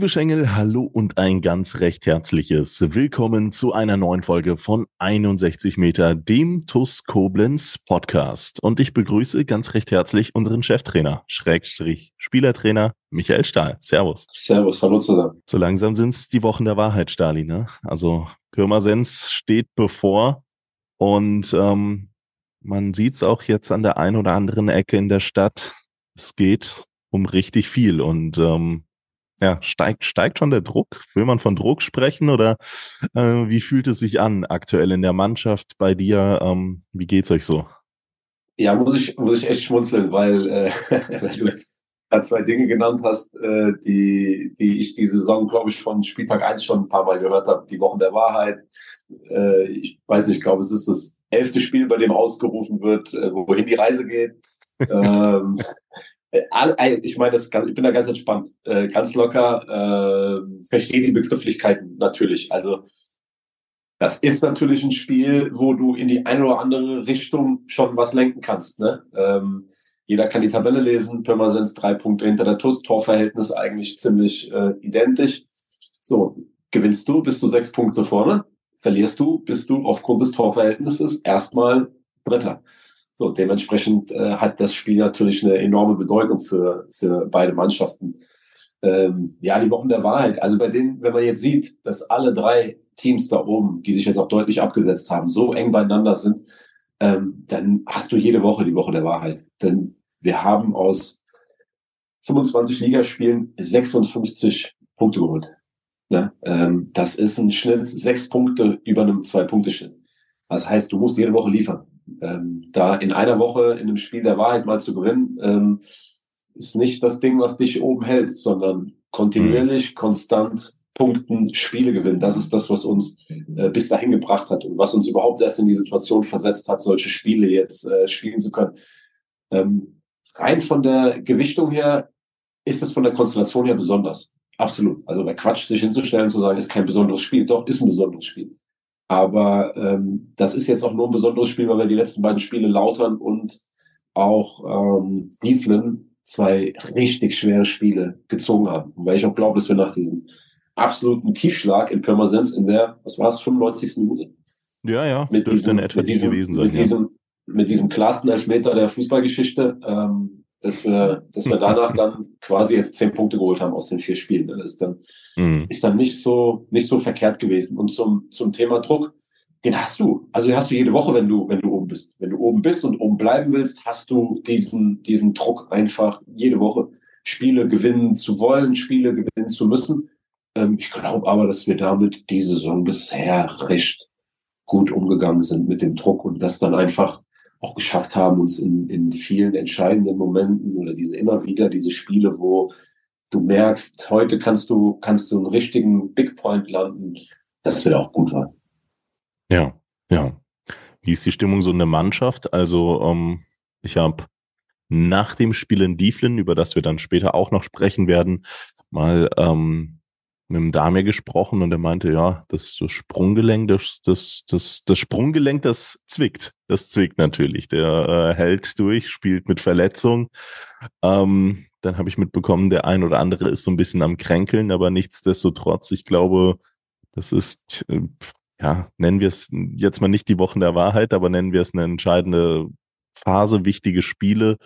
Liebe Schengel, hallo und ein ganz recht herzliches Willkommen zu einer neuen Folge von 61 Meter, dem TUS Koblenz Podcast. Und ich begrüße ganz recht herzlich unseren Cheftrainer, Schrägstrich Spielertrainer Michael Stahl. Servus. Servus, hallo zusammen. So langsam sind es die Wochen der Wahrheit, Stali. Ne? Also Pirmasens steht bevor und ähm, man sieht es auch jetzt an der einen oder anderen Ecke in der Stadt. Es geht um richtig viel und ähm, ja, steigt, steigt schon der Druck? Will man von Druck sprechen oder äh, wie fühlt es sich an aktuell in der Mannschaft bei dir? Ähm, wie geht's euch so? Ja, muss ich, muss ich echt schmunzeln, weil, äh, weil du jetzt zwei Dinge genannt hast, äh, die, die ich die Saison, glaube ich, von Spieltag 1 schon ein paar Mal gehört habe. Die Wochen der Wahrheit. Äh, ich weiß nicht, ich glaube, es ist das elfte Spiel, bei dem ausgerufen wird, äh, wohin die Reise geht. ähm, äh, ich meine, das, ich bin da ganz entspannt, äh, ganz locker, äh, verstehe die Begrifflichkeiten natürlich. Also das ist natürlich ein Spiel, wo du in die eine oder andere Richtung schon was lenken kannst. Ne? Ähm, jeder kann die Tabelle lesen. Pirmasens drei Punkte hinter der TUS, Torverhältnis eigentlich ziemlich äh, identisch. So, gewinnst du, bist du sechs Punkte vorne. Verlierst du, bist du aufgrund des Torverhältnisses erstmal Dritter. So, dementsprechend äh, hat das Spiel natürlich eine enorme Bedeutung für, für beide Mannschaften. Ähm, ja, die Wochen der Wahrheit. Also bei denen, wenn man jetzt sieht, dass alle drei Teams da oben, die sich jetzt auch deutlich abgesetzt haben, so eng beieinander sind, ähm, dann hast du jede Woche die Woche der Wahrheit. Denn wir haben aus 25 Ligaspielen 56 Punkte geholt. Ja, ähm, das ist ein Schnitt, sechs Punkte über einem Zwei-Punkte-Schnitt. Das heißt, du musst jede Woche liefern ähm, da in einer Woche in einem Spiel der Wahrheit mal zu gewinnen, ähm, ist nicht das Ding, was dich oben hält, sondern kontinuierlich, mhm. konstant Punkten Spiele gewinnen. Das ist das, was uns äh, bis dahin gebracht hat und was uns überhaupt erst in die Situation versetzt hat, solche Spiele jetzt äh, spielen zu können. Ähm, rein von der Gewichtung her ist es von der Konstellation her besonders. Absolut. Also bei Quatsch, sich hinzustellen, zu sagen, ist kein besonderes Spiel. Doch, ist ein besonderes Spiel. Aber ähm, das ist jetzt auch nur ein besonderes Spiel, weil wir die letzten beiden Spiele Lautern und auch ähm, Dieflen zwei richtig schwere Spiele gezogen haben. Und weil ich auch glaube, dass wir nach diesem absoluten Tiefschlag in Pirmasens in der, was war es, 95. Minute? Ja, ja, mit diesem, etwa mit diesem, gewesen sein. Mit, ja. diesem, mit diesem klarsten Elfmeter der Fußballgeschichte ähm, dass wir, dass wir danach dann quasi jetzt zehn Punkte geholt haben aus den vier Spielen. Das ist dann, mhm. ist dann nicht so, nicht so verkehrt gewesen. Und zum, zum Thema Druck, den hast du. Also den hast du jede Woche, wenn du, wenn du oben bist. Wenn du oben bist und oben bleiben willst, hast du diesen, diesen Druck einfach jede Woche Spiele gewinnen zu wollen, Spiele gewinnen zu müssen. Ähm, ich glaube aber, dass wir damit die Saison bisher recht gut umgegangen sind mit dem Druck und das dann einfach auch geschafft haben, uns in, in vielen entscheidenden Momenten oder diese immer wieder diese Spiele, wo du merkst, heute kannst du, kannst du einen richtigen Big Point landen, dass wir auch gut waren. Ja, ja. Wie ist die Stimmung so in der Mannschaft? Also, ähm, ich habe nach dem Spiel in Dieflin, über das wir dann später auch noch sprechen werden, mal ähm, mit dem Damir gesprochen und er meinte, ja, das, das Sprunggelenk, das, das, das, das Sprunggelenk, das zwickt. Das zwickt natürlich. Der äh, hält durch, spielt mit Verletzung. Ähm, dann habe ich mitbekommen, der ein oder andere ist so ein bisschen am Kränkeln, aber nichtsdestotrotz, ich glaube, das ist, äh, ja, nennen wir es jetzt mal nicht die Wochen der Wahrheit, aber nennen wir es eine entscheidende Phase, wichtige Spiele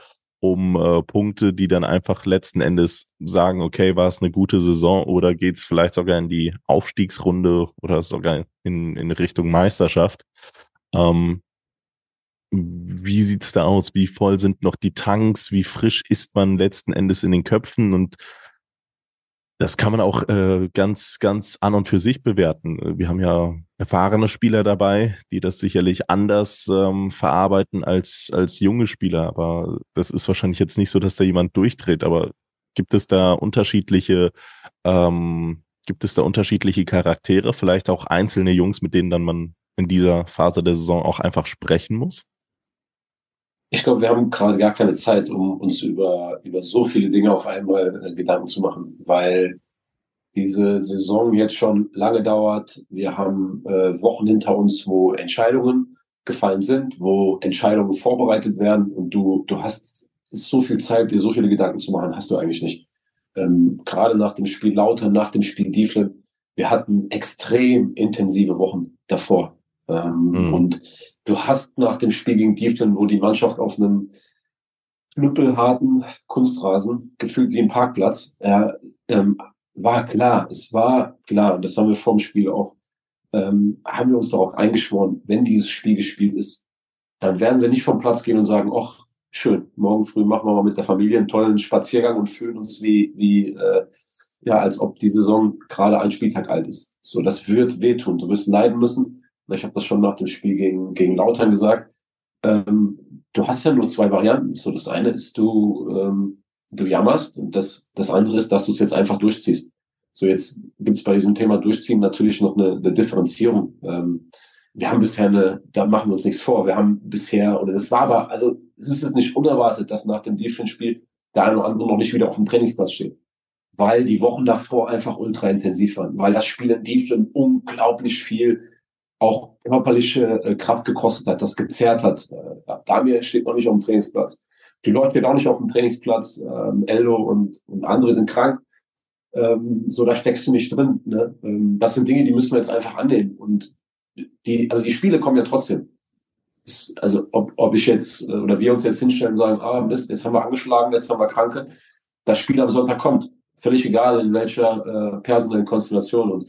um äh, Punkte, die dann einfach letzten Endes sagen, okay, war es eine gute Saison oder geht es vielleicht sogar in die Aufstiegsrunde oder sogar in, in Richtung Meisterschaft. Ähm, wie sieht's da aus? Wie voll sind noch die Tanks? Wie frisch ist man letzten Endes in den Köpfen? Und das kann man auch äh, ganz, ganz an und für sich bewerten. Wir haben ja erfahrene Spieler dabei, die das sicherlich anders ähm, verarbeiten als, als junge Spieler. Aber das ist wahrscheinlich jetzt nicht so, dass da jemand durchdreht. Aber gibt es da unterschiedliche ähm, Gibt es da unterschiedliche Charaktere, vielleicht auch einzelne Jungs, mit denen dann man in dieser Phase der Saison auch einfach sprechen muss? Ich glaube, wir haben gerade gar keine Zeit, um uns über, über so viele Dinge auf einmal äh, Gedanken zu machen, weil diese Saison jetzt schon lange dauert. Wir haben äh, Wochen hinter uns, wo Entscheidungen gefallen sind, wo Entscheidungen vorbereitet werden und du, du hast so viel Zeit, dir so viele Gedanken zu machen, hast du eigentlich nicht. Ähm, gerade nach dem Spiel Lauter, nach dem Spiel Dieflen, wir hatten extrem intensive Wochen davor. Ähm, mhm. Und du hast nach dem Spiel gegen Dieflen, wo die Mannschaft auf einem knüppelharten Kunstrasen, gefühlt wie ein Parkplatz, äh, ähm, war klar, es war klar, und das haben wir vorm Spiel auch, ähm, haben wir uns darauf eingeschworen, wenn dieses Spiel gespielt ist, dann werden wir nicht vom Platz gehen und sagen, ach, schön, morgen früh machen wir mal mit der Familie einen tollen Spaziergang und fühlen uns wie, wie äh, ja, als ob die Saison gerade ein Spieltag alt ist. So, das wird wehtun. Du wirst leiden müssen. Ich habe das schon nach dem Spiel gegen, gegen Lautern gesagt. Ähm, du hast ja nur zwei Varianten. So, das eine ist, du ähm, du jammerst und das, das andere ist, dass du es jetzt einfach durchziehst. So, jetzt gibt es bei diesem Thema Durchziehen natürlich noch eine, eine Differenzierung. Ähm, wir haben bisher eine, da machen wir uns nichts vor, wir haben bisher, oder das war aber, also es ist jetzt nicht unerwartet, dass nach dem Defense-Spiel der eine oder andere noch nicht wieder auf dem Trainingsplatz steht. Weil die Wochen davor einfach ultra intensiv waren, weil das Spiel in Defense unglaublich viel auch körperliche äh, Kraft gekostet hat, das gezerrt hat. Äh, Damir steht noch nicht auf dem Trainingsplatz. Die Leute stehen auch nicht auf dem Trainingsplatz. Ähm, Eldo und, und andere sind krank. Ähm, so, da steckst du nicht drin. Ne? Ähm, das sind Dinge, die müssen wir jetzt einfach annehmen. Und die, also die Spiele kommen ja trotzdem. Also ob, ob ich jetzt äh, oder wir uns jetzt hinstellen und sagen, ah Mist, jetzt haben wir angeschlagen, jetzt haben wir Kranke. Das Spiel am Sonntag kommt. Völlig egal, in welcher äh, personellen Konstellation. Und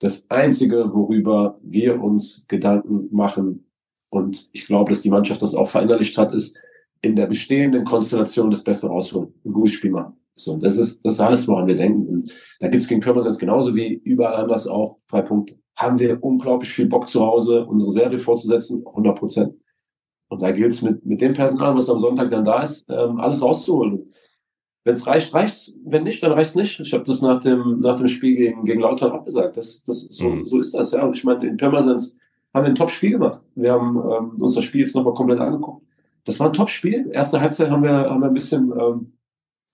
das Einzige, worüber wir uns Gedanken machen, und ich glaube, dass die Mannschaft das auch verinnerlicht hat, ist, in der bestehenden Konstellation das Beste rausholen, ein gutes Spiel machen. So, das ist, das ist alles, woran wir denken. Und da gibt es gegen Pirmasens genauso wie überall anders auch drei Punkte. Haben wir unglaublich viel Bock zu Hause, unsere Serie fortzusetzen? 100 Prozent. Und da gilt es mit, mit dem Personal, was am Sonntag dann da ist, ähm, alles rauszuholen. Wenn es reicht, reicht's. Wenn nicht, dann reicht's nicht. Ich habe das nach dem, nach dem Spiel gegen, gegen Lautern auch gesagt. Das, das, so, mhm. so ist das, ja. Und ich meine, in Pirmasens haben wir ein Top-Spiel gemacht. Wir haben ähm, uns das Spiel jetzt nochmal komplett angeguckt das war ein Top-Spiel. Erste Halbzeit haben wir, haben wir ein bisschen, ähm,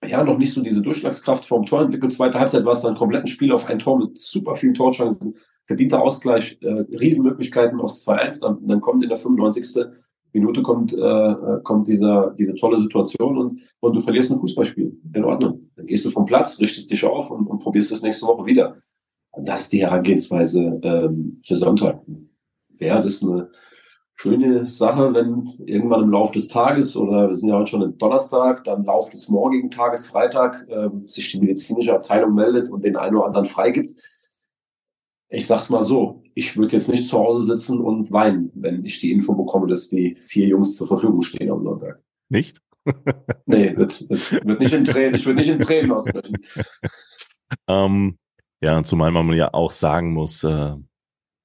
ja, noch nicht so diese Durchschlagskraft vom Tor entwickelt. Zweite Halbzeit war es dann komplett ein Spiel auf ein Tor mit super vielen Torchancen. Verdienter Ausgleich, äh, Riesenmöglichkeiten aufs 2-1. Dann, dann kommt in der 95. Minute kommt, äh, kommt dieser, diese tolle Situation und, und du verlierst ein Fußballspiel. In Ordnung. Dann gehst du vom Platz, richtest dich auf und, und probierst es nächste Woche wieder. Das ist die Herangehensweise ähm, für Sonntag. Wäre das eine, schöne Sache, wenn irgendwann im Laufe des Tages oder wir sind ja heute schon im Donnerstag, dann im Laufe des morgigen Tages, Freitag, äh, sich die medizinische Abteilung meldet und den einen oder anderen freigibt. Ich sag's mal so, ich würde jetzt nicht zu Hause sitzen und weinen, wenn ich die Info bekomme, dass die vier Jungs zur Verfügung stehen am Sonntag. Nicht? nee, wird, wird, wird nicht in Tränen, ich würde nicht in Tränen ausbrechen. Ähm, ja, zumal man ja auch sagen muss, äh,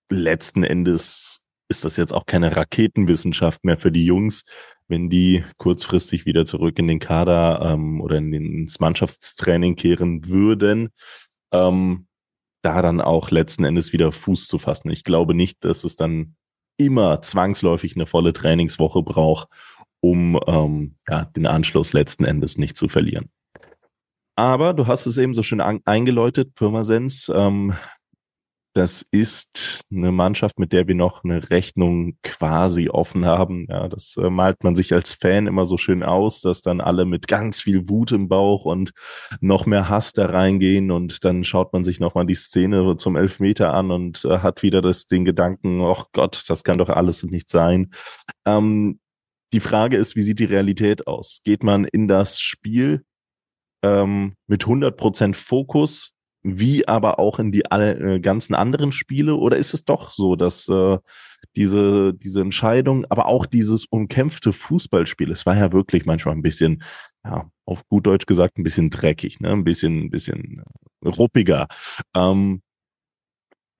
letzten Endes ist das jetzt auch keine Raketenwissenschaft mehr für die Jungs, wenn die kurzfristig wieder zurück in den Kader ähm, oder in den, ins Mannschaftstraining kehren würden, ähm, da dann auch letzten Endes wieder Fuß zu fassen. Ich glaube nicht, dass es dann immer zwangsläufig eine volle Trainingswoche braucht, um ähm, ja, den Anschluss letzten Endes nicht zu verlieren. Aber du hast es eben so schön eingeläutet, Pirmasens. Ähm, das ist eine Mannschaft, mit der wir noch eine Rechnung quasi offen haben. Ja, das äh, malt man sich als Fan immer so schön aus, dass dann alle mit ganz viel Wut im Bauch und noch mehr Hass da reingehen und dann schaut man sich nochmal die Szene zum Elfmeter an und äh, hat wieder das, den Gedanken, ach Gott, das kann doch alles nicht sein. Ähm, die Frage ist, wie sieht die Realität aus? Geht man in das Spiel ähm, mit 100 Prozent Fokus wie aber auch in die alle, äh, ganzen anderen Spiele? Oder ist es doch so, dass äh, diese, diese Entscheidung, aber auch dieses umkämpfte Fußballspiel, es war ja wirklich manchmal ein bisschen, ja, auf gut Deutsch gesagt, ein bisschen dreckig, ne? ein bisschen, ein bisschen äh, ruppiger. Ähm,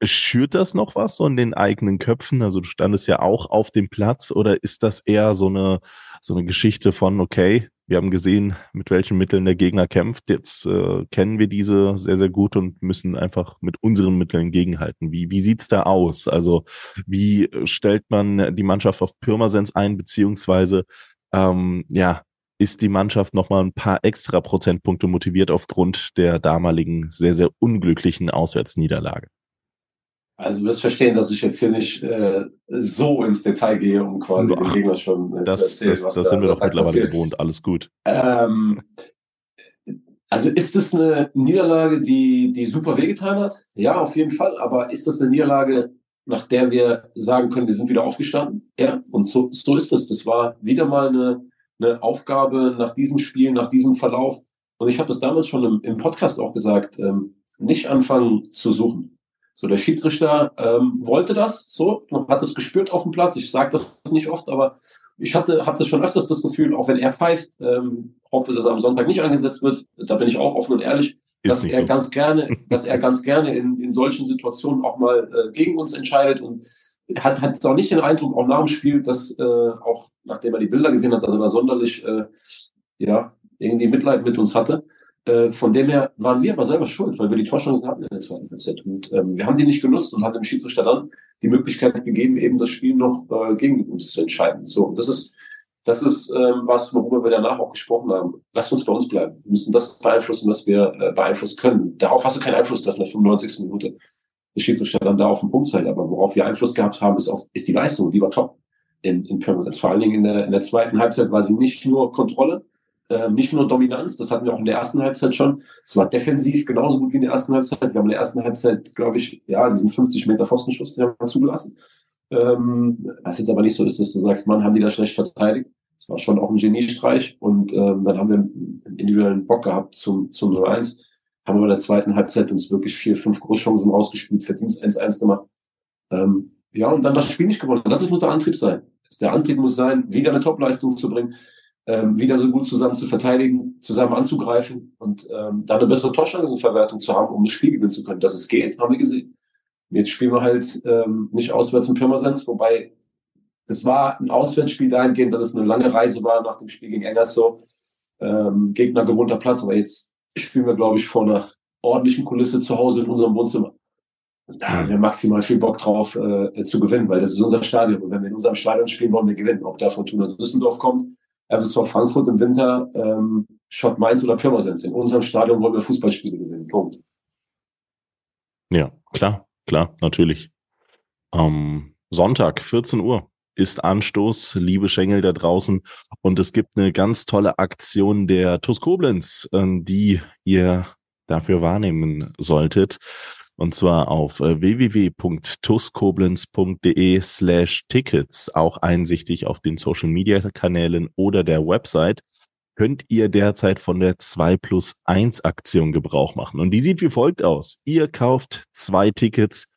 schürt das noch was so in den eigenen Köpfen? Also du standest ja auch auf dem Platz oder ist das eher so eine, so eine Geschichte von, okay, Wir haben gesehen, mit welchen Mitteln der Gegner kämpft. Jetzt äh, kennen wir diese sehr, sehr gut und müssen einfach mit unseren Mitteln gegenhalten. Wie, wie sieht's da aus? Also wie stellt man die Mannschaft auf Pirmasens ein, beziehungsweise ähm, ja, ist die Mannschaft nochmal ein paar extra Prozentpunkte motiviert aufgrund der damaligen sehr, sehr unglücklichen Auswärtsniederlage? Also du wirst verstehen, dass ich jetzt hier nicht äh, so ins Detail gehe, um quasi Ach, den Gegner schon äh, das, zu erzählen. Das, was das da, sind wir doch mittlerweile passiert. gewohnt, alles gut. Ähm, also ist das eine Niederlage, die, die super wehgetan hat? Ja, auf jeden Fall. Aber ist das eine Niederlage, nach der wir sagen können, wir sind wieder aufgestanden? Ja, und so, so ist es. Das war wieder mal eine, eine Aufgabe nach diesem Spiel, nach diesem Verlauf. Und ich habe das damals schon im, im Podcast auch gesagt, ähm, nicht anfangen zu suchen so, der Schiedsrichter ähm, wollte das, so, hat es gespürt auf dem Platz. Ich sage das nicht oft, aber ich hatte, habe das schon öfters das Gefühl, auch wenn er pfeift, ähm, hoffe, dass er am Sonntag nicht eingesetzt wird. Da bin ich auch offen und ehrlich, dass er so. ganz gerne, dass er ganz gerne in, in solchen Situationen auch mal äh, gegen uns entscheidet und hat, hat auch nicht den Eindruck, auch nach dem Spiel, dass äh, auch nachdem er die Bilder gesehen hat, dass er da sonderlich äh, ja irgendwie Mitleid mit uns hatte. Äh, von dem her waren wir aber selber schuld, weil wir die Torchancen hatten in der zweiten Halbzeit. Und ähm, wir haben die nicht genutzt und haben dem Schiedsrichter dann die Möglichkeit gegeben, eben das Spiel noch äh, gegen uns zu entscheiden. So, und das ist, das ist ähm, was, worüber wir danach auch gesprochen haben. Lasst uns bei uns bleiben. Wir müssen das beeinflussen, was wir äh, beeinflussen können. Darauf hast du keinen Einfluss, dass in der 95. Minute der Schiedsrichter dann da auf den Punkt zeigt. Aber worauf wir Einfluss gehabt haben, ist, auf, ist die Leistung. Die war top in, in Pirmasens. Vor allen Dingen in der, in der zweiten Halbzeit war sie nicht nur Kontrolle, äh, nicht nur Dominanz, das hatten wir auch in der ersten Halbzeit schon. Es war defensiv genauso gut wie in der ersten Halbzeit. Wir haben in der ersten Halbzeit, glaube ich, ja, diesen 50 Meter Pfostenschuss, den haben wir zugelassen. Ähm, was jetzt aber nicht so ist, dass du sagst, Mann, haben die da schlecht verteidigt. Das war schon auch ein Geniestreich. Und ähm, dann haben wir einen individuellen Bock gehabt zum, zum 0-1. Haben wir in der zweiten Halbzeit uns wirklich vier, fünf Großchancen rausgespielt, verdient 1-1 gemacht. Ähm, ja, und dann das Spiel nicht gewonnen. Das nur der Antrieb sein. Der Antrieb muss sein, wieder eine Topleistung zu bringen ähm, wieder so gut zusammen zu verteidigen, zusammen anzugreifen und ähm, da eine bessere Torchancenverwertung zu haben, um das Spiel gewinnen zu können. Dass es geht, haben wir gesehen. Jetzt spielen wir halt ähm, nicht auswärts in Pirmasens, wobei das war ein Auswärtsspiel dahingehend, dass es eine lange Reise war nach dem Spiel gegen Engerso. Ähm, Gegner gewohnter Platz, aber jetzt spielen wir, glaube ich, vor einer ordentlichen Kulisse zu Hause in unserem Wohnzimmer. Und da haben wir maximal viel Bock drauf äh, zu gewinnen, weil das ist unser Stadion. Und wenn wir in unserem Stadion spielen, wollen wir gewinnen. Ob da Fortuna Düsseldorf kommt, FSV Frankfurt im Winter, ähm, Schott Mainz oder Pirmasens. In unserem Stadion wollen wir Fußballspiele gewinnen. Punkt. Ja, klar, klar, natürlich. Ähm, Sonntag, 14 Uhr ist Anstoß, liebe Schengel da draußen. Und es gibt eine ganz tolle Aktion der TuS Koblenz, ähm, die ihr dafür wahrnehmen solltet. Und zwar auf äh, www.tuskoblenz.de slash Tickets, auch einsichtig auf den Social Media Kanälen oder der Website, könnt ihr derzeit von der 2 plus 1 Aktion Gebrauch machen. Und die sieht wie folgt aus. Ihr kauft zwei Tickets,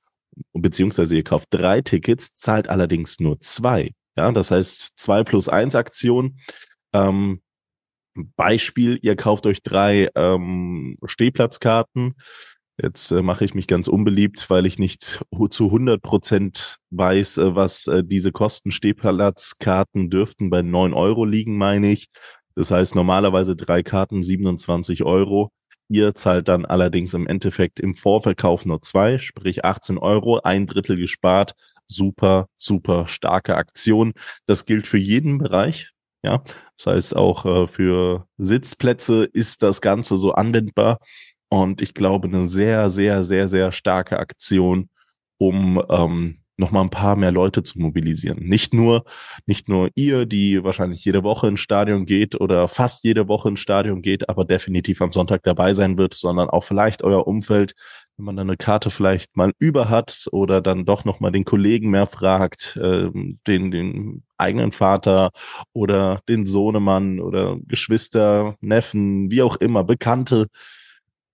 beziehungsweise ihr kauft drei Tickets, zahlt allerdings nur zwei. Ja, das heißt 2 plus 1 Aktion. Ähm, Beispiel, ihr kauft euch drei ähm, Stehplatzkarten Jetzt äh, mache ich mich ganz unbeliebt, weil ich nicht zu 100 Prozent weiß, äh, was äh, diese kosten. Stehplatzkarten dürften bei 9 Euro liegen, meine ich. Das heißt normalerweise drei Karten 27 Euro. Ihr zahlt dann allerdings im Endeffekt im Vorverkauf nur zwei, sprich 18 Euro, ein Drittel gespart. Super, super starke Aktion. Das gilt für jeden Bereich. Ja, das heißt auch äh, für Sitzplätze ist das Ganze so anwendbar. Und ich glaube, eine sehr, sehr, sehr, sehr starke Aktion, um ähm, nochmal ein paar mehr Leute zu mobilisieren. Nicht nur, nicht nur ihr, die wahrscheinlich jede Woche ins Stadion geht oder fast jede Woche ins Stadion geht, aber definitiv am Sonntag dabei sein wird, sondern auch vielleicht euer Umfeld, wenn man dann eine Karte vielleicht mal über hat oder dann doch nochmal den Kollegen mehr fragt, äh, den, den eigenen Vater oder den Sohnemann oder Geschwister, Neffen, wie auch immer, Bekannte,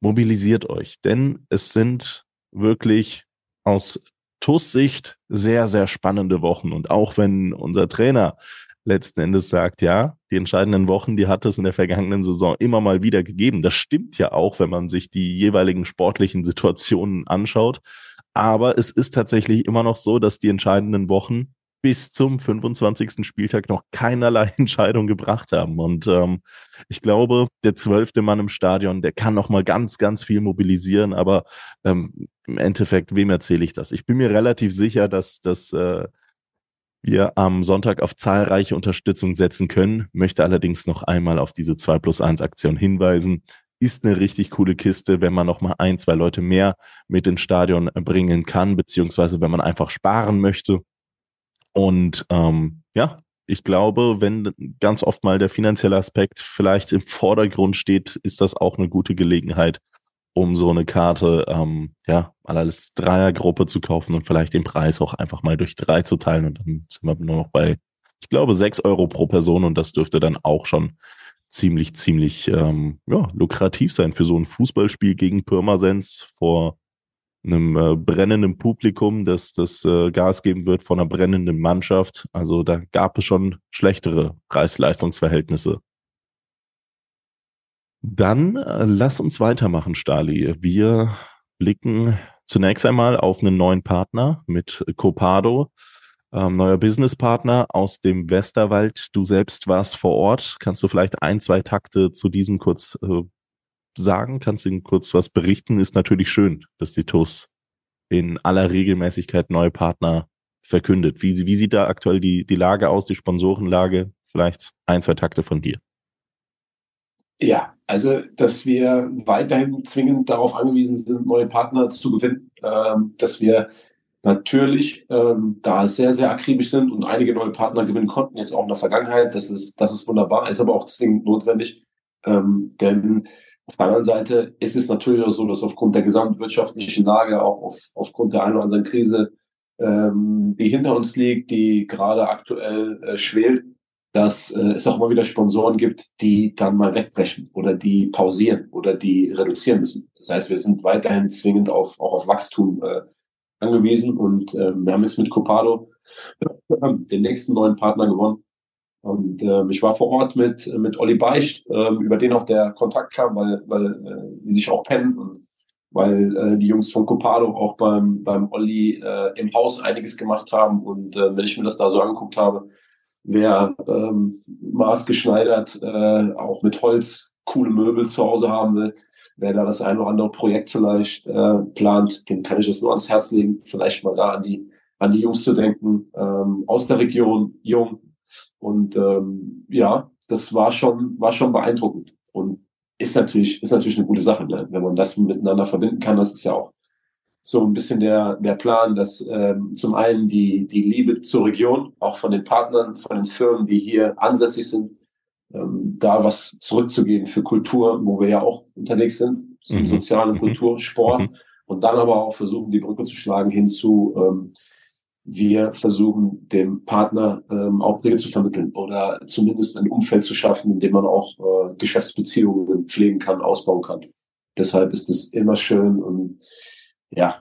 mobilisiert euch, denn es sind wirklich aus TUS Sicht sehr, sehr spannende Wochen. Und auch wenn unser Trainer letzten Endes sagt, ja, die entscheidenden Wochen, die hat es in der vergangenen Saison immer mal wieder gegeben. Das stimmt ja auch, wenn man sich die jeweiligen sportlichen Situationen anschaut. Aber es ist tatsächlich immer noch so, dass die entscheidenden Wochen bis zum 25. Spieltag noch keinerlei Entscheidung gebracht haben. Und ähm, ich glaube, der zwölfte Mann im Stadion, der kann noch mal ganz, ganz viel mobilisieren. Aber ähm, im Endeffekt, wem erzähle ich das? Ich bin mir relativ sicher, dass, dass äh, wir am Sonntag auf zahlreiche Unterstützung setzen können, möchte allerdings noch einmal auf diese 2 plus 1 Aktion hinweisen. Ist eine richtig coole Kiste, wenn man noch mal ein, zwei Leute mehr mit ins Stadion bringen kann, beziehungsweise wenn man einfach sparen möchte. Und ähm, ja, ich glaube, wenn ganz oft mal der finanzielle Aspekt vielleicht im Vordergrund steht, ist das auch eine gute Gelegenheit, um so eine Karte, ähm, ja, als Dreiergruppe zu kaufen und vielleicht den Preis auch einfach mal durch drei zu teilen. Und dann sind wir nur noch bei, ich glaube, sechs Euro pro Person und das dürfte dann auch schon ziemlich, ziemlich ähm, ja, lukrativ sein für so ein Fußballspiel gegen Pirmasens vor einem äh, brennenden Publikum, das das äh, Gas geben wird von einer brennenden Mannschaft. Also da gab es schon schlechtere Preis-Leistungsverhältnisse. Dann äh, lass uns weitermachen, Stali. Wir blicken zunächst einmal auf einen neuen Partner mit Copado, ähm, neuer Businesspartner aus dem Westerwald. Du selbst warst vor Ort. Kannst du vielleicht ein, zwei Takte zu diesem kurz äh, sagen? Kannst du Ihnen kurz was berichten? Ist natürlich schön, dass die TUS in aller Regelmäßigkeit neue Partner verkündet. Wie, wie sieht da aktuell die, die Lage aus, die Sponsorenlage? Vielleicht ein, zwei Takte von dir. Ja, also dass wir weiterhin zwingend darauf angewiesen sind, neue Partner zu gewinnen, ähm, dass wir natürlich ähm, da sehr, sehr akribisch sind und einige neue Partner gewinnen konnten, jetzt auch in der Vergangenheit. Das ist, das ist wunderbar, ist aber auch zwingend notwendig. Ähm, denn auf der anderen Seite ist es natürlich auch so, dass aufgrund der gesamtwirtschaftlichen Lage, auch auf, aufgrund der einen oder anderen Krise, ähm, die hinter uns liegt, die gerade aktuell äh, schwelt, dass äh, es auch immer wieder Sponsoren gibt, die dann mal wegbrechen oder die pausieren oder die reduzieren müssen. Das heißt, wir sind weiterhin zwingend auf, auch auf Wachstum äh, angewiesen und äh, wir haben jetzt mit Copado den nächsten neuen Partner gewonnen, und äh, ich war vor Ort mit, mit Olli Beicht, äh, über den auch der Kontakt kam, weil, weil äh, die sich auch kennen und weil äh, die Jungs von Copado auch beim, beim Olli äh, im Haus einiges gemacht haben. Und äh, wenn ich mir das da so angeguckt habe, wer ähm, maßgeschneidert äh, auch mit Holz coole Möbel zu Hause haben will, wer da das ein oder andere Projekt vielleicht äh, plant, dem kann ich das nur ans Herz legen, vielleicht mal da an die, an die Jungs zu denken, ähm, aus der Region, jung, und ähm, ja, das war schon, war schon beeindruckend. Und ist natürlich, ist natürlich eine gute Sache, ne? wenn man das miteinander verbinden kann. Das ist ja auch so ein bisschen der, der Plan, dass ähm, zum einen die, die Liebe zur Region, auch von den Partnern, von den Firmen, die hier ansässig sind, ähm, da was zurückzugeben für Kultur, wo wir ja auch unterwegs sind, mhm. soziale mhm. Kultur, Sport, mhm. und dann aber auch versuchen, die Brücke zu schlagen hin zu ähm, wir versuchen, dem Partner ähm, Aufträge zu vermitteln oder zumindest ein Umfeld zu schaffen, in dem man auch äh, Geschäftsbeziehungen pflegen kann, ausbauen kann. Deshalb ist es immer schön und ja,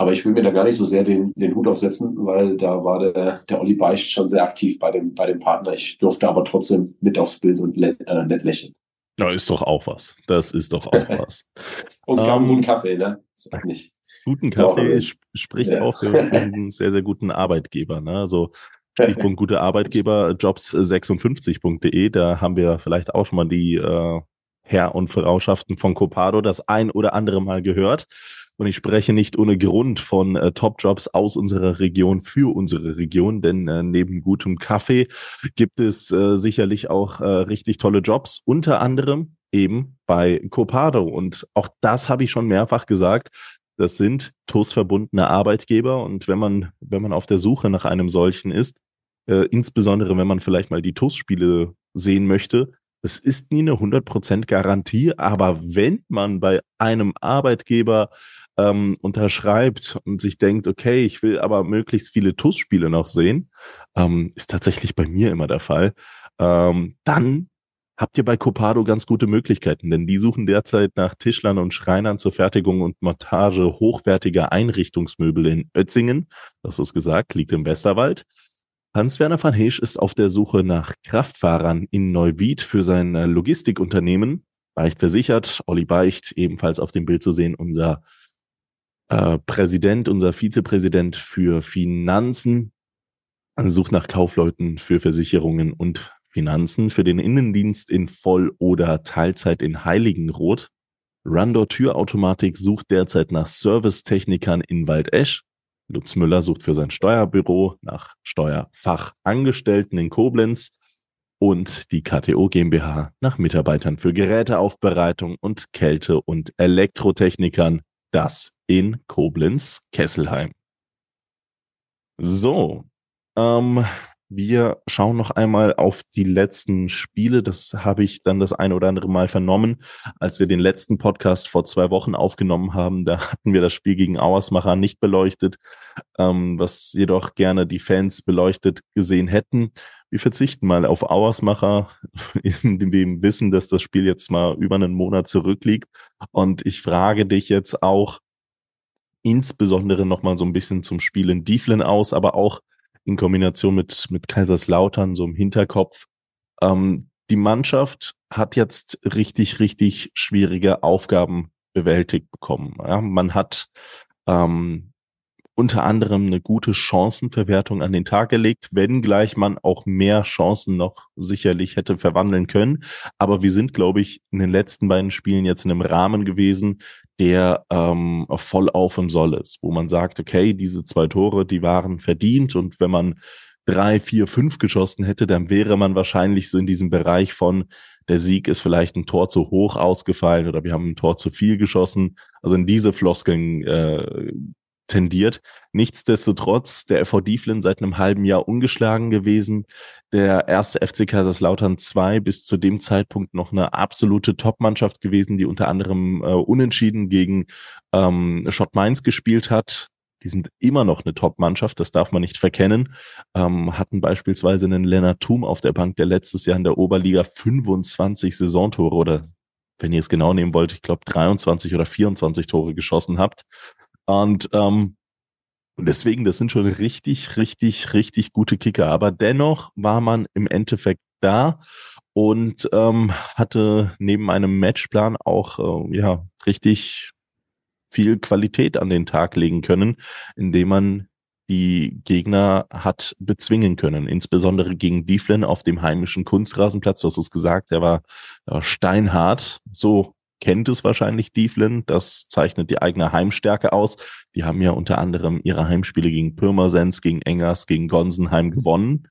aber ich will mir da gar nicht so sehr den, den Hut aufsetzen, weil da war der, der Olli Beicht schon sehr aktiv bei dem, bei dem Partner. Ich durfte aber trotzdem mit aufs Bild und äh, nett lächeln. Ja, ist doch auch was. Das ist doch auch was. und es gab einen guten Kaffee, ne? Sag nicht. Guten Kaffee so, spricht ja. auch für, für, einen sehr, sehr guten Arbeitgeber. Ne? Also Stichpunkt gute Arbeitgeber, jobs56.de, da haben wir vielleicht auch schon mal die äh, Herr- und Frauschaften von Copado das ein oder andere Mal gehört. Und ich spreche nicht ohne Grund von äh, Top-Jobs aus unserer Region für unsere Region, denn äh, neben gutem Kaffee gibt es äh, sicherlich auch äh, richtig tolle Jobs, unter anderem eben bei Copado. Und auch das habe ich schon mehrfach gesagt. Das sind TUS-verbundene Arbeitgeber. Und wenn man, wenn man auf der Suche nach einem solchen ist, äh, insbesondere wenn man vielleicht mal die TUS-Spiele sehen möchte, es ist nie eine 100% Garantie, aber wenn man bei einem Arbeitgeber ähm, unterschreibt und sich denkt, okay, ich will aber möglichst viele TUS-Spiele noch sehen, ähm, ist tatsächlich bei mir immer der Fall, ähm, dann habt ihr bei Copado ganz gute Möglichkeiten, denn die suchen derzeit nach Tischlern und Schreinern zur Fertigung und Montage hochwertiger Einrichtungsmöbel in Ötzingen. Das ist gesagt, liegt im Westerwald. Hans-Werner van Heesch ist auf der Suche nach Kraftfahrern in Neuwied für sein äh, Logistikunternehmen. Beicht versichert, Olli Beicht, ebenfalls auf dem Bild zu sehen, unser äh, Präsident, unser Vizepräsident für Finanzen, sucht nach Kaufleuten für Versicherungen und Finanzen, für den Innendienst in Voll- oder Teilzeit in Heiligenroth. Randor Türautomatik sucht derzeit nach Servicetechnikern in Waldesch. Lutz Müller sucht für sein Steuerbüro nach Steuerfachangestellten in Koblenz und die KTO GmbH nach Mitarbeitern für Geräteaufbereitung und Kälte- und Elektrotechnikern. Das in Koblenz-Kesselheim. So, ähm, wir schauen noch einmal auf die letzten Spiele. Das habe ich dann das ein oder andere Mal vernommen, als wir den letzten Podcast vor zwei Wochen aufgenommen haben. Da hatten wir das Spiel gegen Auersmacher nicht beleuchtet, ähm, was jedoch gerne die Fans beleuchtet gesehen hätten. Wir verzichten mal auf Auersmacher in dem Wissen, dass das Spiel jetzt mal über einen Monat zurückliegt. Und ich frage dich jetzt auch insbesondere nochmal so ein bisschen zum Spiel in Dieflen aus, aber auch in Kombination mit, mit Kaiserslautern so im Hinterkopf. Ähm, die Mannschaft hat jetzt richtig, richtig schwierige Aufgaben bewältigt bekommen. Ja, man hat ähm, unter anderem eine gute Chancenverwertung an den Tag gelegt, wenngleich man auch mehr Chancen noch sicherlich hätte verwandeln können. Aber wir sind, glaube ich, in den letzten beiden Spielen jetzt in einem Rahmen gewesen, der ähm, voll auf und soll ist, wo man sagt, okay, diese zwei Tore, die waren verdient und wenn man drei, vier, fünf geschossen hätte, dann wäre man wahrscheinlich so in diesem Bereich von der Sieg ist vielleicht ein Tor zu hoch ausgefallen oder wir haben ein Tor zu viel geschossen. Also in diese Floskeln äh, tendiert. Nichtsdestotrotz, der FV Dieflin seit einem halben Jahr ungeschlagen gewesen. Der erste FC Kaiserslautern 2 bis zu dem Zeitpunkt noch eine absolute Top-Mannschaft gewesen, die unter anderem äh, unentschieden gegen ähm, Schott Mainz gespielt hat. Die sind immer noch eine Top-Mannschaft, das darf man nicht verkennen. Ähm, hatten beispielsweise einen Lennart Thum auf der Bank, der letztes Jahr in der Oberliga 25 Saisontore oder wenn ihr es genau nehmen wollt, ich glaube 23 oder 24 Tore geschossen habt. Und ähm, deswegen, das sind schon richtig, richtig, richtig gute Kicker. Aber dennoch war man im Endeffekt da und ähm, hatte neben einem Matchplan auch äh, ja richtig viel Qualität an den Tag legen können, indem man die Gegner hat bezwingen können, insbesondere gegen Dieflen auf dem heimischen Kunstrasenplatz. Du hast es gesagt, der war, der war steinhart. So kennt es wahrscheinlich Dieflin. Das zeichnet die eigene Heimstärke aus. Die haben ja unter anderem ihre Heimspiele gegen Pirmasens, gegen Engers, gegen Gonsenheim gewonnen.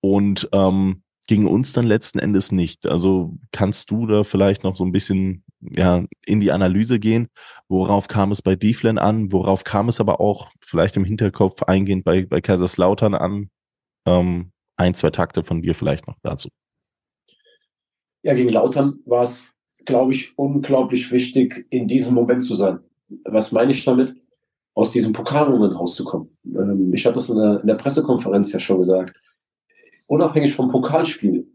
Und ähm, gegen uns dann letzten Endes nicht. Also kannst du da vielleicht noch so ein bisschen ja, in die Analyse gehen? Worauf kam es bei Dieflen an? Worauf kam es aber auch vielleicht im Hinterkopf eingehend bei, bei Kaiserslautern an? Ähm, ein, zwei Takte von dir vielleicht noch dazu. Ja, gegen Lautern war es glaube ich, unglaublich wichtig, in diesem Moment zu sein. Was meine ich damit? Aus diesem Pokalmoment rauszukommen. Ähm, ich habe das in der, in der, Pressekonferenz ja schon gesagt. Unabhängig vom Pokalspiel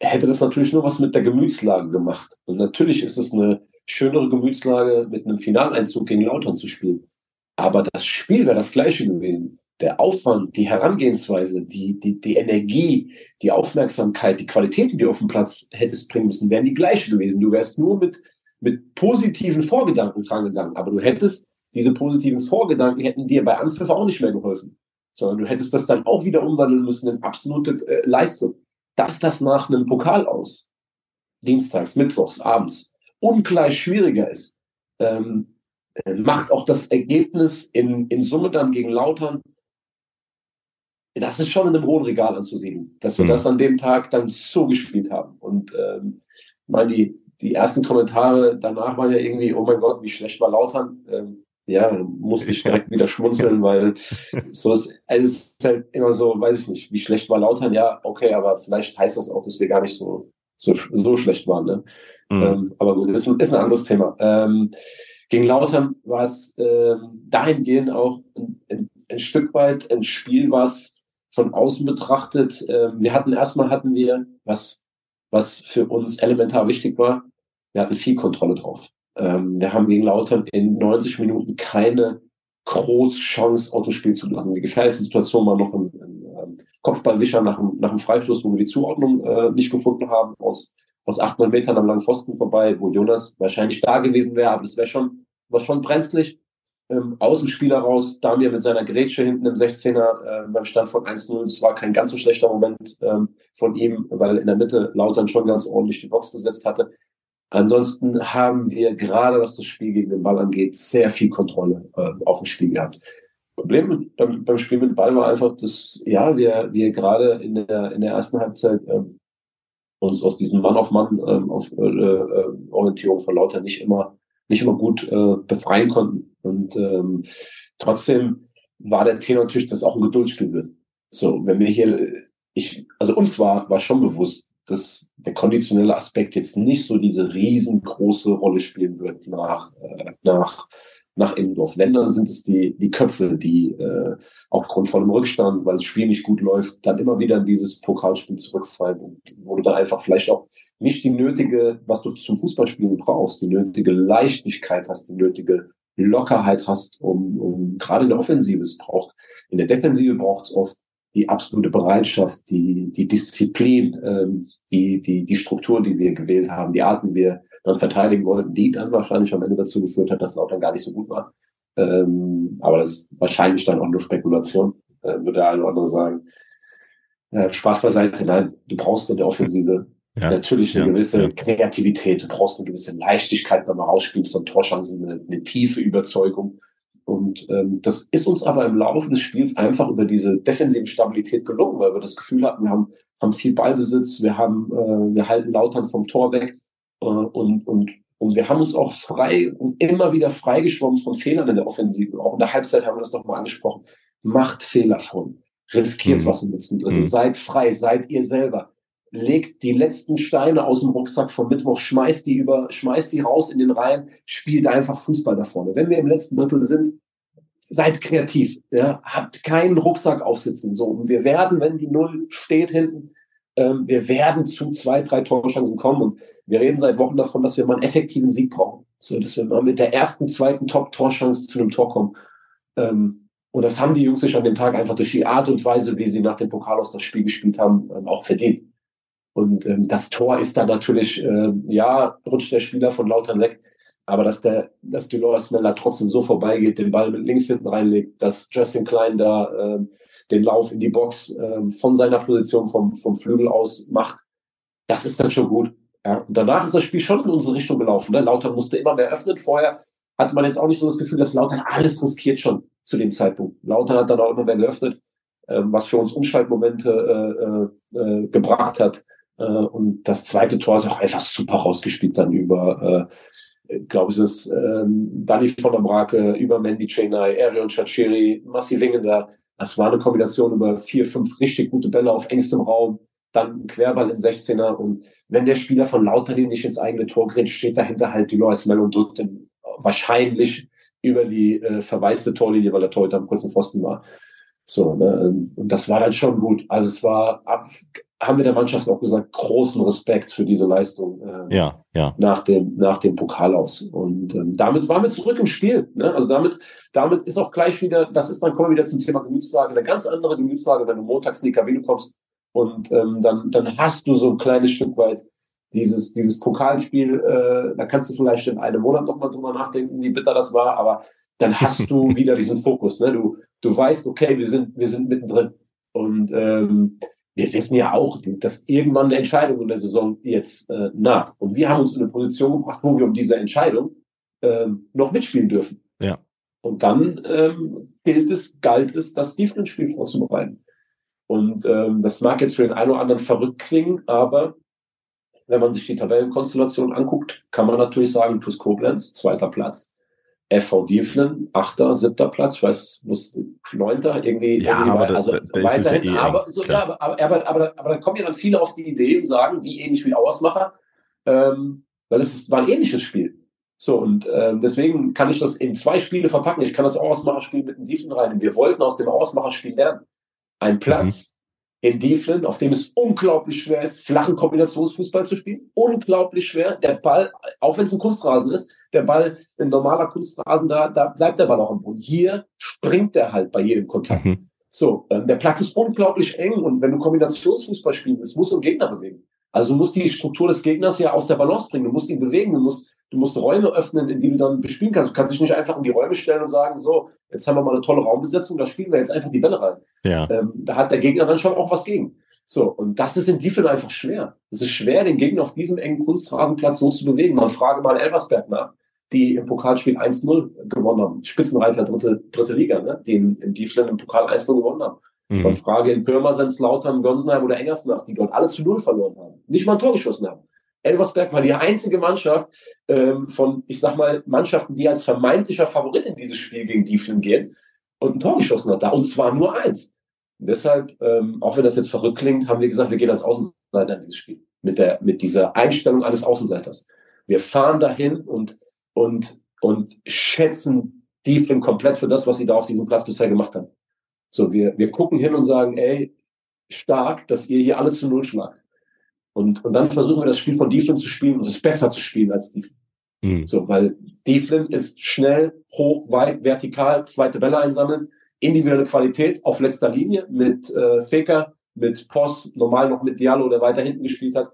hätte das natürlich nur was mit der Gemütslage gemacht. Und natürlich ist es eine schönere Gemütslage, mit einem Finaleinzug gegen Lautern zu spielen. Aber das Spiel wäre das gleiche gewesen der Aufwand, die Herangehensweise, die, die, die Energie, die Aufmerksamkeit, die Qualität, die du auf dem Platz hättest bringen müssen, wären die gleiche gewesen. Du wärst nur mit, mit positiven Vorgedanken drangegangen. Aber du hättest, diese positiven Vorgedanken hätten dir bei Anpfiff auch nicht mehr geholfen. Sondern du hättest das dann auch wieder umwandeln müssen in absolute äh, Leistung. Dass das nach einem Pokal aus, dienstags, mittwochs, abends, ungleich schwieriger ist, ähm, äh, macht auch das Ergebnis in, in Summe dann gegen Lautern das ist schon in einem hohen Regal anzusiedeln, dass wir mhm. das an dem Tag dann so gespielt haben. Und ähm, meine, die, die ersten Kommentare danach waren ja irgendwie, oh mein Gott, wie schlecht war Lautern. Ähm, ja, musste ich direkt wieder schmunzeln, weil so ist, also es ist halt immer so, weiß ich nicht, wie schlecht war Lautern, ja, okay, aber vielleicht heißt das auch, dass wir gar nicht so, so, so schlecht waren. Ne? Mhm. Ähm, aber gut, das ist ein, ist ein anderes Thema. Ähm, gegen Lautern war es ähm, dahingehend auch ein, ein, ein Stück weit ein Spiel, was von außen betrachtet, äh, wir hatten erstmal hatten wir, was, was für uns elementar wichtig war, wir hatten viel Kontrolle drauf. Ähm, wir haben gegen Lautern in 90 Minuten keine Großchance aus dem Spiel zu lassen. Die gefährlichste Situation war noch ein, ein, Kopfballwischer nach dem, nach dem Freistoß, wo wir die Zuordnung äh, nicht gefunden haben, aus, aus 800 Metern am langen Pfosten vorbei, wo Jonas wahrscheinlich da gewesen wäre, aber das wäre schon, war schon brenzlig. Ähm, Außenspieler raus, Damir mit seiner Grätsche hinten im 16er äh, beim Stand von 1-0. Es war kein ganz so schlechter Moment ähm, von ihm, weil in der Mitte Lautern schon ganz ordentlich die Box besetzt hatte. Ansonsten haben wir gerade, was das Spiel gegen den Ball angeht, sehr viel Kontrolle äh, auf dem Spiel gehabt. Problem beim, beim Spiel mit Ball war einfach, dass ja wir wir gerade in der in der ersten Halbzeit ähm, uns aus diesem Mann auf Mann ähm, äh, äh, von Lauter nicht immer nicht immer gut äh, befreien konnten und ähm, trotzdem war der Tenor natürlich, dass auch ein Geduldsspiel wird. So, wenn wir hier, ich, also uns war war schon bewusst, dass der konditionelle Aspekt jetzt nicht so diese riesengroße Rolle spielen wird nach äh, nach nach Immendorf. Wenn, dann sind es die, die Köpfe, die äh, aufgrund von einem Rückstand, weil das Spiel nicht gut läuft, dann immer wieder in dieses Pokalspiel zurückfallen und wo du dann einfach vielleicht auch nicht die nötige, was du zum Fußballspielen brauchst, die nötige Leichtigkeit hast, die nötige Lockerheit hast, um, um gerade in der Offensive es braucht. In der Defensive braucht es oft die absolute Bereitschaft, die, die Disziplin, ähm, die, die, die Struktur, die wir gewählt haben, die Arten, wir dann verteidigen wollten, die dann wahrscheinlich am Ende dazu geführt hat, dass Lautern gar nicht so gut war. Ähm, aber das ist wahrscheinlich dann auch nur Spekulation, äh, würde der eine oder andere sagen. Äh, Spaß beiseite, nein, du brauchst in der Offensive ja, natürlich eine ja, gewisse ja. Kreativität, du brauchst eine gewisse Leichtigkeit beim Rausspielen von Torschancen, eine, eine tiefe Überzeugung. Und ähm, das ist uns aber im Laufe des Spiels einfach über diese defensive Stabilität gelungen, weil wir das Gefühl hatten, wir haben, haben viel Ballbesitz, wir haben, äh, wir halten Lautern vom Tor weg äh, und, und, und wir haben uns auch frei und immer wieder freigeschwommen von Fehlern in der Offensive. Auch in der Halbzeit haben wir das nochmal angesprochen. Macht Fehler von. Riskiert mhm. was im letzten Drittel. Mhm. Seid frei, seid ihr selber. Legt die letzten Steine aus dem Rucksack vom Mittwoch, schmeißt die über, schmeißt die raus in den Reihen, spielt einfach Fußball da vorne. Wenn wir im letzten Drittel sind, seid kreativ, ja, habt keinen Rucksack aufsitzen, so. Und wir werden, wenn die Null steht hinten, ähm, wir werden zu zwei, drei Torchancen kommen und wir reden seit Wochen davon, dass wir mal einen effektiven Sieg brauchen. So, dass wir mal mit der ersten, zweiten Top-Torchance zu einem Tor kommen. Ähm, und das haben die Jungs sich an dem Tag einfach durch die Art und Weise, wie sie nach dem Pokal aus das Spiel gespielt haben, ähm, auch verdient. Und ähm, das Tor ist dann natürlich, äh, ja, rutscht der Spieler von Lautern weg. Aber dass der, dass Dolores Meller trotzdem so vorbeigeht, den Ball mit links hinten reinlegt, dass Justin Klein da äh, den Lauf in die Box äh, von seiner Position vom, vom Flügel aus macht, das ist dann schon gut. Ja, und danach ist das Spiel schon in unsere Richtung gelaufen. Ne? Lautern musste immer mehr öffnen. Vorher hatte man jetzt auch nicht so das Gefühl, dass Lautern alles riskiert schon zu dem Zeitpunkt. Lautern hat dann auch immer mehr geöffnet, äh, was für uns Umschaltmomente äh, äh, äh, gebracht hat. Äh, und das zweite Tor ist auch einfach super rausgespielt dann über, äh, glaube ich, ist ähm, Danny von der Brake, über Mandy Chenai, Arion Chachiri, Massi Wingender. Das war eine Kombination über vier, fünf richtig gute Bälle auf engstem Raum dann ein Querball in 16er und wenn der Spieler von Lautern nicht ins eigene Tor grätscht, steht dahinter halt die Lois Mell und drückt den wahrscheinlich über die äh, verwaiste Torlinie, weil der Torhüter am kurzen Pfosten war. So, ne? Und das war dann schon gut. Also es war, ab, haben wir der Mannschaft auch gesagt, großen Respekt für diese Leistung äh, ja, ja. nach dem nach dem Pokal aus. Und ähm, damit waren wir zurück im Spiel. Ne? Also damit damit ist auch gleich wieder, das ist dann kommen wir wieder zum Thema Gemütslage, eine ganz andere Gemütslage, wenn du montags in die Kabine kommst und ähm, dann, dann hast du so ein kleines Stück weit dieses, dieses Pokalspiel, äh, da kannst du vielleicht in einem Monat nochmal drüber nachdenken, wie bitter das war, aber dann hast du wieder diesen Fokus. Ne? Du, du weißt, okay, wir sind, wir sind mittendrin. Und ähm, wir wissen ja auch, dass irgendwann eine Entscheidung in der Saison jetzt äh, naht. Und wir haben uns in eine Position gebracht, wo wir um diese Entscheidung ähm, noch mitspielen dürfen. Ja. Und dann ähm, gilt es, galt es, das Defense-Spiel vorzubereiten. Und ähm, das mag jetzt für den einen oder anderen verrückt klingen, aber wenn man sich die Tabellenkonstellation anguckt, kann man natürlich sagen, TuS Koblenz, zweiter Platz. FV Dieflen, achter, siebter Platz, ich weiß, muss neunter, irgendwie, ja, irgendwie aber also da, da weiterhin, ja eh aber, so, ja, aber, aber, aber, aber, aber da kommen ja dann viele auf die Idee und sagen, wie ähnlich wie Auersmacher, ähm, weil es ist, war ein ähnliches Spiel. So, und äh, deswegen kann ich das in zwei Spiele verpacken. Ich kann das Ausmacherspiel mit dem Dieflen rein. Wir wollten aus dem Ausmacherspiel lernen ein Platz mhm. In Dieflen, auf dem es unglaublich schwer ist, flachen Kombinationsfußball zu spielen. Unglaublich schwer. Der Ball, auch wenn es ein Kunstrasen ist, der Ball, ein normaler Kunstrasen, da, da bleibt der Ball auch am Boden. Hier springt der halt bei jedem Kontakt. Mhm. So, äh, der Platz ist unglaublich eng und wenn du Kombinationsfußball spielen willst, musst du einen Gegner bewegen. Also du musst die Struktur des Gegners ja aus der Balance bringen. Du musst ihn bewegen, du musst Du musst Räume öffnen, in die du dann bespielen kannst. Du kannst dich nicht einfach in die Räume stellen und sagen, so, jetzt haben wir mal eine tolle Raumbesetzung, da spielen wir jetzt einfach die Bälle rein. Ja. Ähm, da hat der Gegner dann schon auch was gegen. So, und das ist in Diefel einfach schwer. Es ist schwer, den Gegner auf diesem engen Kunstrasenplatz so zu bewegen. Man frage mal Elversberg nach, die im Pokalspiel 1-0 gewonnen haben. Spitzenreiter dritte, dritte Liga, ne? die in, in im Pokal 1-0 gewonnen haben. Mhm. Man frage in Pirmasens, Lautern, Gonsenheim oder Engersnach, die dort alle zu Null verloren haben. Nicht mal ein Tor geschossen haben. Elversberg war die einzige Mannschaft ähm, von, ich sag mal, Mannschaften, die als vermeintlicher Favorit in dieses Spiel gegen Dieflen gehen und ein Tor geschossen hat da. Und zwar nur eins. Und deshalb, ähm, auch wenn das jetzt verrückt klingt, haben wir gesagt, wir gehen als Außenseiter in dieses Spiel. Mit, der, mit dieser Einstellung eines Außenseiters. Wir fahren dahin und, und, und schätzen Dieflen komplett für das, was sie da auf diesem Platz bisher gemacht haben. So, wir, wir gucken hin und sagen, ey, stark, dass ihr hier alle zu Null schlagt. Und, und dann versuchen wir das Spiel von Dieflin zu spielen und es besser zu spielen als Dieflin. Mhm. So, weil Dieflin ist schnell, hoch, weit, vertikal, zweite Bälle einsammeln, individuelle Qualität auf letzter Linie mit äh, Feker, mit Poss, normal noch mit Diallo, der weiter hinten gespielt hat.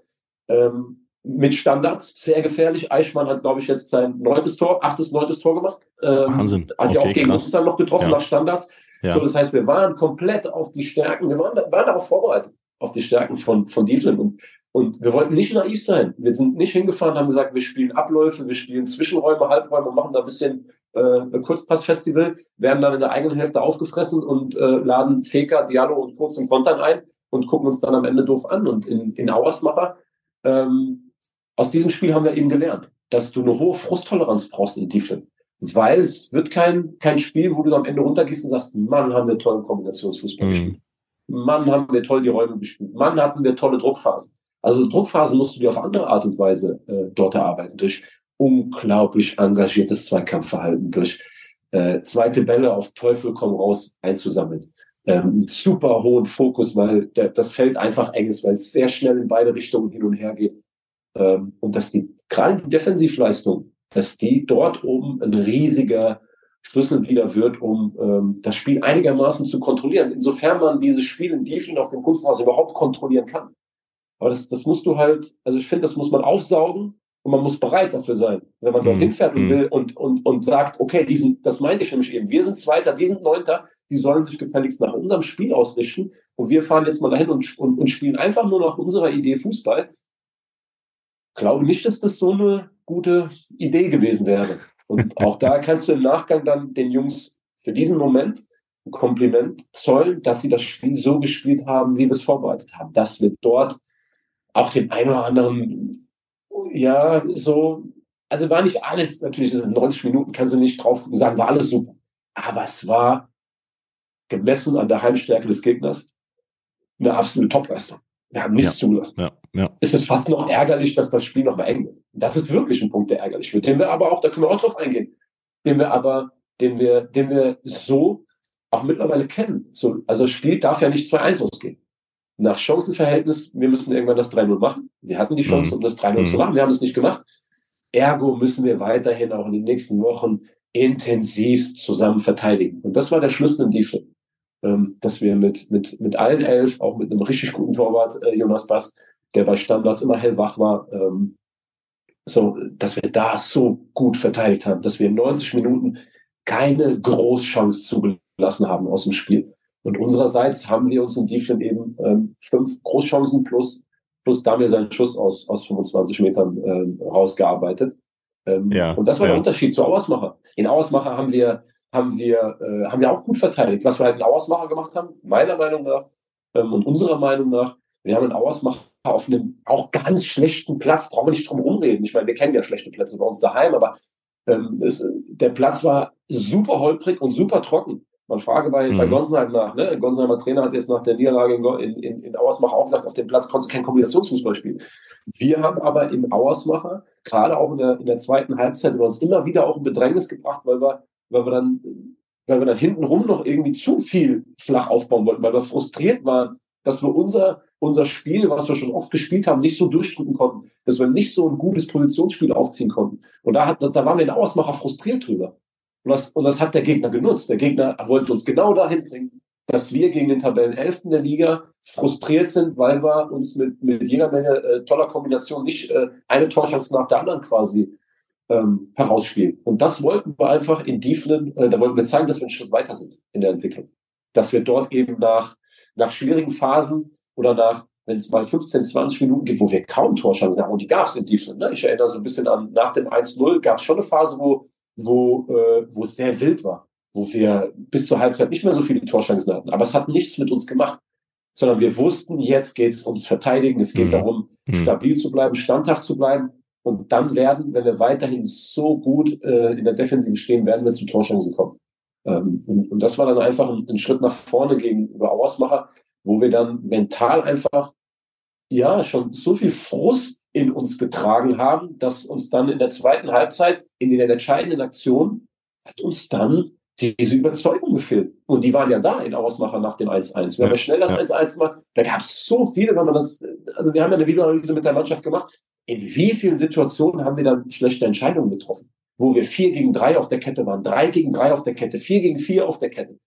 Ähm, mit Standards, sehr gefährlich. Eichmann hat, glaube ich, jetzt sein neuntes Tor, achtes, neuntes Tor gemacht. Ähm, Wahnsinn. Hat ja Okay, auch gegen krass. uns dann noch getroffen Ja. nach Standards. Ja. So, das heißt, wir waren komplett auf die Stärken, wir waren, waren darauf vorbereitet, auf die Stärken von, von Dietlen. Und, und wir wollten nicht naiv sein. Wir sind nicht hingefahren, haben gesagt, wir spielen Abläufe, wir spielen Zwischenräume, Halbräume, machen da ein bisschen äh, Kurzpassfestival, werden dann in der eigenen Hälfte aufgefressen und äh, laden Feker, Diallo und Kurz und Kontern ein und gucken uns dann am Ende doof an. Und in, in Auersmacher, ähm, aus diesem Spiel haben wir eben gelernt, dass du eine hohe Frusttoleranz brauchst in Dieflen. Weil es wird kein, kein Spiel, wo du am Ende runtergehst und sagst, Mann, haben wir tollen Kombinationsfußball Mhm. gespielt. Mann, haben wir toll die Räume gespielt. Mann, hatten wir tolle Druckphasen. Also Druckphasen musst du dir auf andere Art und Weise äh, dort erarbeiten. Durch unglaublich engagiertes Zweikampfverhalten, durch äh, zweite Bälle auf Teufel komm raus einzusammeln. Ähm, super hohen Fokus, weil der, das Feld einfach eng ist, weil es sehr schnell in beide Richtungen hin und her geht. Ähm, und dass die, gerade die Defensivleistung, dass die dort oben ein riesiger Schlüssel wieder wird, um ähm, das Spiel einigermaßen zu kontrollieren. Insofern man dieses Spiel in Diefling auf dem Kunstrasen überhaupt kontrollieren kann. Aber das, das musst du halt, also ich finde, das muss man aufsaugen und man muss bereit dafür sein. Wenn man dort Mhm. hinfährt und Mhm. will und, und, und sagt, okay, diesen, das meinte ich nämlich eben, wir sind Zweiter, die sind Neunter, die sollen sich gefälligst nach unserem Spiel ausrichten und wir fahren jetzt mal dahin und, und, und spielen einfach nur nach unserer Idee Fußball. Glaube nicht, dass das so eine gute Idee gewesen wäre. Und auch da kannst du im Nachgang dann den Jungs für diesen Moment ein Kompliment zollen, dass sie das Spiel so gespielt haben, wie wir es vorbereitet haben. Dass wir dort auch den einen oder anderen, ja, so, also war nicht alles, natürlich, das sind 90 Minuten, kannst du nicht drauf gucken, sagen, war alles super. Aber es war gemessen an der Heimstärke des Gegners eine absolute Topleistung. Wir haben nichts zugelassen Ja, ja. ist es fast noch ärgerlich, dass das Spiel noch mal eng wird. Das ist wirklich ein Punkt, der ärgerlich wird, den wir aber auch, da können wir auch drauf eingehen, den wir aber, den wir, den wir so auch mittlerweile kennen. So, also das Spiel darf ja nicht 2-1 ausgehen. Nach Chancenverhältnis, wir müssen irgendwann das 3-0 machen. Wir hatten die Chance, Mhm. um das 3-0 Mhm. zu machen. Wir haben es nicht gemacht. Ergo müssen wir weiterhin auch in den nächsten Wochen intensivst zusammen verteidigen. Und das war der Schlüssel in Diefling ähm, dass wir mit, mit, mit allen elf, auch mit einem richtig guten Torwart, äh, Jonas Bast, der bei Standards immer hellwach war, ähm, so, dass wir da so gut verteidigt haben, dass wir in 90 Minuten keine Großchance zugelassen haben aus dem Spiel. Und unsererseits haben wir uns in Dieflen eben ähm, fünf Großchancen plus, plus Damir seinen Schuss aus, aus 25 Metern ähm, rausgearbeitet. Ähm, Ja, und das war der ja. Unterschied zu Auersmacher. In Auersmacher haben wir, haben wir, äh, haben wir auch gut verteidigt. Was wir halt in Auersmacher gemacht haben, meiner Meinung nach ähm, und unserer Meinung nach, wir haben in Auersmacher auf einem auch ganz schlechten Platz, brauchen wir nicht drum rumreden. Ich meine, wir kennen ja schlechte Plätze bei uns daheim, aber ähm, es, der Platz war super holprig und super trocken. Man frage bei, Mhm. bei Gonsenheim nach. Ne? Gonsenheimer Trainer hat jetzt nach der Niederlage in, in, in, Auersmacher auch gesagt, auf dem Platz konntest du kein Kombinationsfußball spielen. Wir haben aber in Auersmacher, gerade auch in der, in der zweiten Halbzeit, uns immer wieder auch in Bedrängnis gebracht, weil wir, weil wir dann, weil wir dann hintenrum noch irgendwie zu viel flach aufbauen wollten, weil wir frustriert waren, dass wir unser, unser Spiel, was wir schon oft gespielt haben, nicht so durchdrücken konnten, dass wir nicht so ein gutes Positionsspiel aufziehen konnten. Und da, hat, da waren wir in Auersmacher frustriert drüber. Und das, und das hat der Gegner genutzt. Der Gegner wollte uns genau dahin bringen, dass wir gegen den Tabellenelften der Liga frustriert sind, weil wir uns mit, mit jeder Menge äh, toller Kombination nicht äh, eine Torchance nach der anderen quasi ähm, herausspielen. Und das wollten wir einfach in Dieflen, äh, da wollten wir zeigen, dass wir einen Schritt weiter sind in der Entwicklung. Dass wir dort eben nach, nach schwierigen Phasen oder nach, wenn es mal 15, 20 Minuten gibt, wo wir kaum Torschancen haben, und die gab es in Dieflen. Ne? Ich erinnere so ein bisschen an, nach dem 1-0 gab es schon eine Phase, wo, wo, äh, wo es sehr wild war, wo wir bis zur Halbzeit nicht mehr so viele Torschancen hatten. Aber es hat nichts mit uns gemacht sondern wir wussten, jetzt geht es ums Verteidigen, es geht mhm. darum, mhm. stabil zu bleiben, standhaft zu bleiben. Und dann werden, wenn wir weiterhin so gut äh, in der Defensive stehen, werden wir zu Torchancen kommen. Ähm, und, und, das war dann einfach ein, ein, Schritt nach vorne gegenüber Ausmacher, wo wir dann mental einfach ja schon so viel Frust in uns getragen haben, dass uns dann in der zweiten Halbzeit, in den entscheidenden Aktionen, hat uns dann diese Überzeugung gefehlt. Und die waren ja da in Ausmacher nach dem 1-1. Wir ja, haben ja schnell das 1-1 ja. gemacht. Da gab es so viele, wenn man das, also wir haben ja eine Videoanalyse mit der Mannschaft gemacht. In wie vielen Situationen haben wir dann schlechte Entscheidungen getroffen? Wo wir vier gegen drei auf der Kette waren, drei gegen drei auf der Kette, vier gegen vier auf der Kette.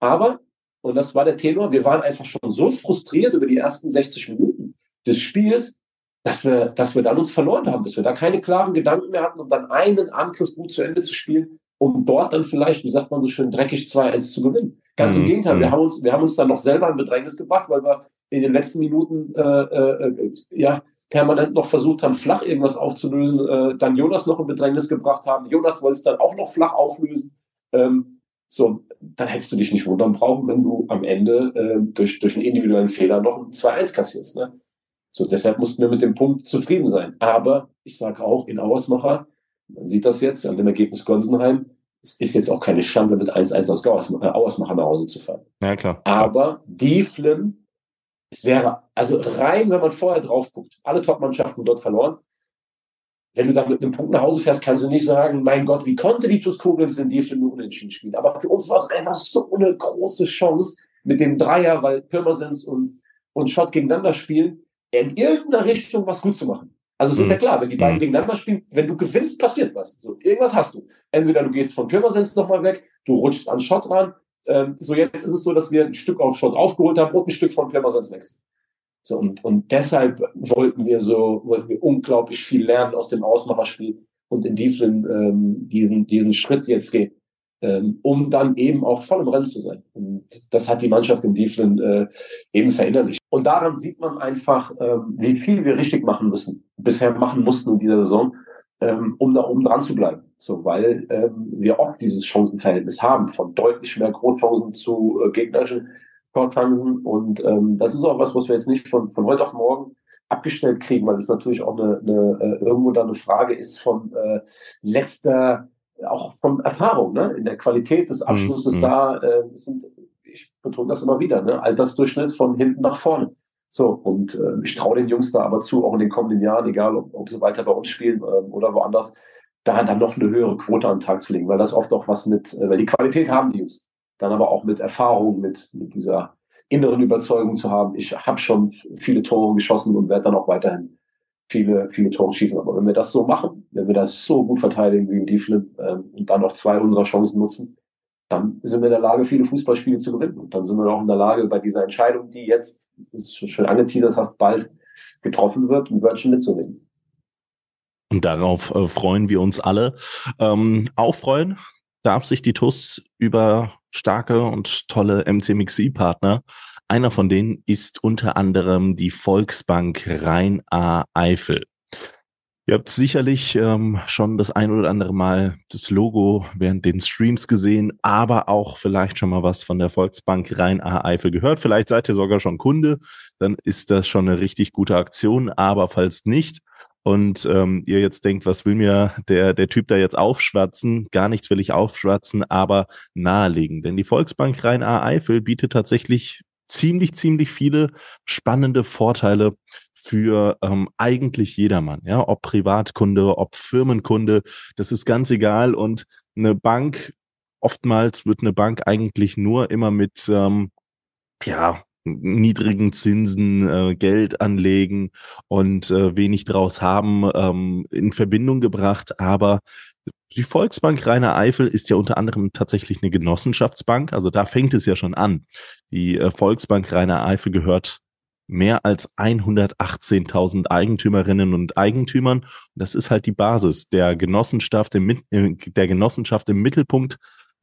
Aber, und das war der Tenor, wir waren einfach schon so frustriert über die ersten 60 Minuten des Spiels, dass wir, dass wir dann uns verloren haben, dass wir da keine klaren Gedanken mehr hatten, um dann einen Angriff gut zu Ende zu spielen um dort dann vielleicht, wie sagt man so schön, dreckig 2-1 zu gewinnen. Ganz mhm. im Gegenteil, wir mhm. haben uns, wir haben uns dann noch selber in Bedrängnis gebracht, weil wir in den letzten Minuten äh, äh, ja permanent noch versucht haben, flach irgendwas aufzulösen, äh, dann Jonas noch in Bedrängnis gebracht haben. Jonas wollte es dann auch noch flach auflösen. Ähm, so, dann hättest du dich nicht wundern brauchen, wenn du am Ende äh, durch, durch einen individuellen Fehler noch ein 2-1 kassierst. Ne? So, deshalb mussten wir mit dem Punkt zufrieden sein. Aber ich sage auch, in Ausmacher, man sieht das jetzt an dem Ergebnis Gonsenheim. Es ist jetzt auch keine Schande, mit 1-1 aus Auersmacher nach Hause zu fahren. Ja, klar. Aber Dieflen, es wäre, also rein, wenn man vorher drauf guckt, alle Top-Mannschaften dort verloren. Wenn du dann mit einem Punkt nach Hause fährst, kannst du nicht sagen, mein Gott, wie konnte die TuS Koblenz in Dieflen nur unentschieden spielen? Aber für uns war es einfach so eine große Chance mit dem Dreier, weil Pirmasens und, und Schott gegeneinander spielen, in irgendeiner Richtung was gut zu machen. Also es ist ja mhm. klar, wenn die beiden mhm. gegeneinander spielen, wenn du gewinnst, passiert was. So, irgendwas hast du. Entweder du gehst von Pirmasens nochmal weg, du rutschst an Schott ran. Ähm, so jetzt ist es so, dass wir ein Stück auf Schott aufgeholt haben und ein Stück von Pirmasens wechseln. So, und, und deshalb wollten wir so, wollten wir unglaublich viel lernen aus dem Ausmacherspiel und in Dieflin ähm, diesen, diesen Schritt jetzt gehen ähm, um dann eben auch voll im Rennen zu sein. Und das hat die Mannschaft in Dieflin äh, eben verinnerlicht. Und daran sieht man einfach, ähm, wie viel wir richtig machen müssen, bisher machen mussten in dieser Saison, ähm, um da oben dran zu bleiben. So, weil ähm, wir oft dieses Chancenverhältnis haben, von deutlich mehr Großchancen zu äh, gegnerischen Torchancen. Und ähm, das ist auch was, was wir jetzt nicht von, von heute auf morgen abgestellt kriegen, weil es natürlich auch eine, eine, äh, irgendwo dann eine Frage ist von äh, letzter auch von Erfahrung, ne? in der Qualität des Abschlusses mhm. da äh, sind, ich betone das immer wieder, ne? Altersdurchschnitt von hinten nach vorne. So, und äh, ich traue den Jungs da aber zu, auch in den kommenden Jahren, egal ob, ob sie weiter bei uns spielen äh, oder woanders, da dann noch eine höhere Quote an den Tag zu legen, weil das oft auch was mit, äh, weil die Qualität haben die Jungs, dann aber auch mit Erfahrung, mit, mit dieser inneren Überzeugung zu haben, ich habe schon viele Tore geschossen und werde dann auch weiterhin viele, viele Tore schießen. Aber wenn wir das so machen, wenn wir das so gut verteidigen wie in Dieflin ähm, und dann noch zwei unserer Chancen nutzen, dann sind wir in der Lage, viele Fußballspiele zu gewinnen. Und dann sind wir auch in der Lage, bei dieser Entscheidung, die jetzt, schon angeteasert hast, bald getroffen wird, ein Wörtchen mitzunehmen. Und darauf äh, freuen wir uns alle. Ähm, auch freuen darf sich die TUS über starke und tolle MC-Mixi-Partner einer von denen ist unter anderem die Volksbank Rhein-A-Eifel. Ihr habt sicherlich ähm, schon das ein oder andere Mal das Logo während den Streams gesehen, aber auch vielleicht schon mal was von der Volksbank Rhein-A-Eifel gehört. Vielleicht seid ihr sogar schon Kunde, dann ist das schon eine richtig gute Aktion. Aber falls nicht und ähm, ihr jetzt denkt, was will mir der, der Typ da jetzt aufschwatzen? Gar nichts will ich aufschwatzen, aber nahelegen. Denn die Volksbank Rhein-A-Eifel bietet tatsächlich ziemlich, ziemlich viele spannende Vorteile für ähm, eigentlich jedermann, ja, ob Privatkunde, ob Firmenkunde, das ist ganz egal. Und eine Bank, oftmals wird eine Bank eigentlich nur immer mit ähm, ja, niedrigen Zinsen äh, Geld anlegen und äh, wenig draus haben ähm, in Verbindung gebracht. Aber die Volksbank Rainer Eifel ist ja unter anderem tatsächlich eine Genossenschaftsbank, also da fängt es ja schon an. Die äh, Volksbank Rainer Eifel gehört mehr als 118.000 Eigentümerinnen und Eigentümern. Das ist halt die Basis der Genossenschaft im, äh, der Genossenschaft im Mittelpunkt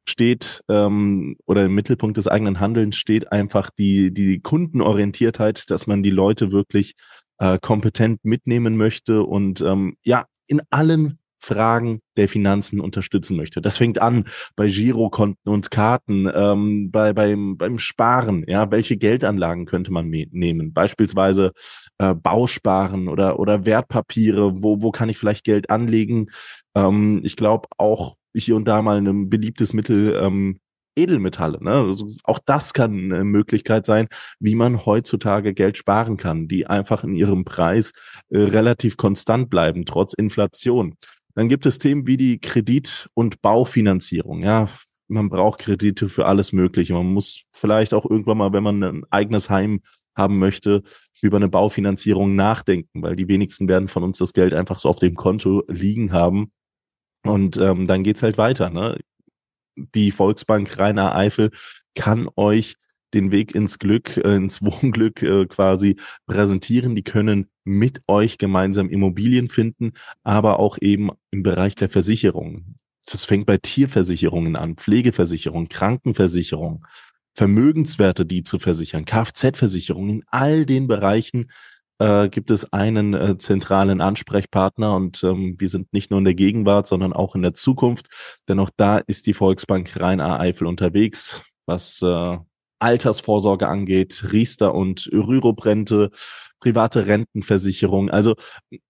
steht ähm, oder im Mittelpunkt des eigenen Handelns steht einfach die, die Kundenorientiertheit, dass man die Leute wirklich äh, kompetent mitnehmen möchte und ähm, ja, in allen Fragen der Finanzen unterstützen möchte. Das fängt an bei Girokonten und Karten, ähm, bei, beim, beim Sparen. Ja, welche Geldanlagen könnte man nehmen? Beispielsweise äh, Bausparen oder, oder Wertpapiere. Wo, wo kann ich vielleicht Geld anlegen? Ähm, ich glaube auch hier und da mal ein beliebtes Mittel, ähm, Edelmetalle. Ne? Also auch das kann eine Möglichkeit sein, wie man heutzutage Geld sparen kann, die einfach in ihrem Preis äh, relativ konstant bleiben, trotz Inflation. Dann gibt es Themen wie die Kredit- und Baufinanzierung. Ja, man braucht Kredite für alles Mögliche. Man muss vielleicht auch irgendwann mal, wenn man ein eigenes Heim haben möchte, über eine Baufinanzierung nachdenken, weil die wenigsten werden von uns das Geld einfach so auf dem Konto liegen haben. Und ähm, dann geht's halt weiter. Ne? Die Volksbank Rainer Eifel kann euch den Weg ins Glück, äh, ins Wohnglück äh, quasi präsentieren. Die können mit euch gemeinsam Immobilien finden, aber auch eben im Bereich der Versicherung. Das fängt bei Tierversicherungen an, Pflegeversicherung, Krankenversicherung, Vermögenswerte, die zu versichern, Kfz-Versicherung. In all den Bereichen äh, gibt es einen äh, zentralen Ansprechpartner und ähm, wir sind nicht nur in der Gegenwart, sondern auch in der Zukunft, denn auch da ist die Volksbank Rhein-A-Eifel unterwegs, was äh, Altersvorsorge angeht, Riester und Rüruprente, private Rentenversicherung. Also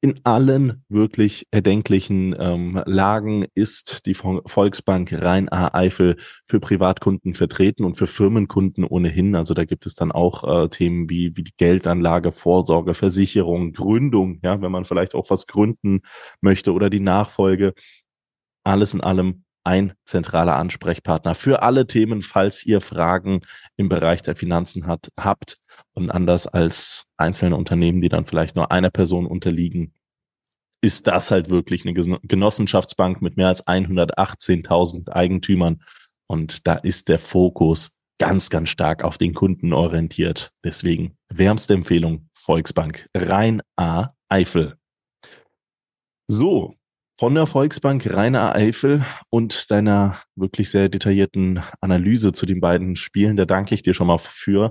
in allen wirklich erdenklichen ähm, Lagen ist die Volksbank Rhein-A-Eifel für Privatkunden vertreten und für Firmenkunden ohnehin. Also da gibt es dann auch äh, Themen wie, wie die Geldanlage, Vorsorge, Versicherung, Gründung, ja, wenn man vielleicht auch was gründen möchte oder die Nachfolge. Alles in allem ein zentraler Ansprechpartner für alle Themen, falls ihr Fragen im Bereich der Finanzen hat, habt und anders als einzelne Unternehmen, die dann vielleicht nur einer Person unterliegen, ist das halt wirklich eine Genossenschaftsbank mit mehr als 118.000 Eigentümern und da ist der Fokus ganz, ganz stark auf den Kunden orientiert. Deswegen wärmste Empfehlung Volksbank Rhein A Eifel. So, von der Volksbank Rainer Eifel und deiner wirklich sehr detaillierten Analyse zu den beiden Spielen, da danke ich dir schon mal für.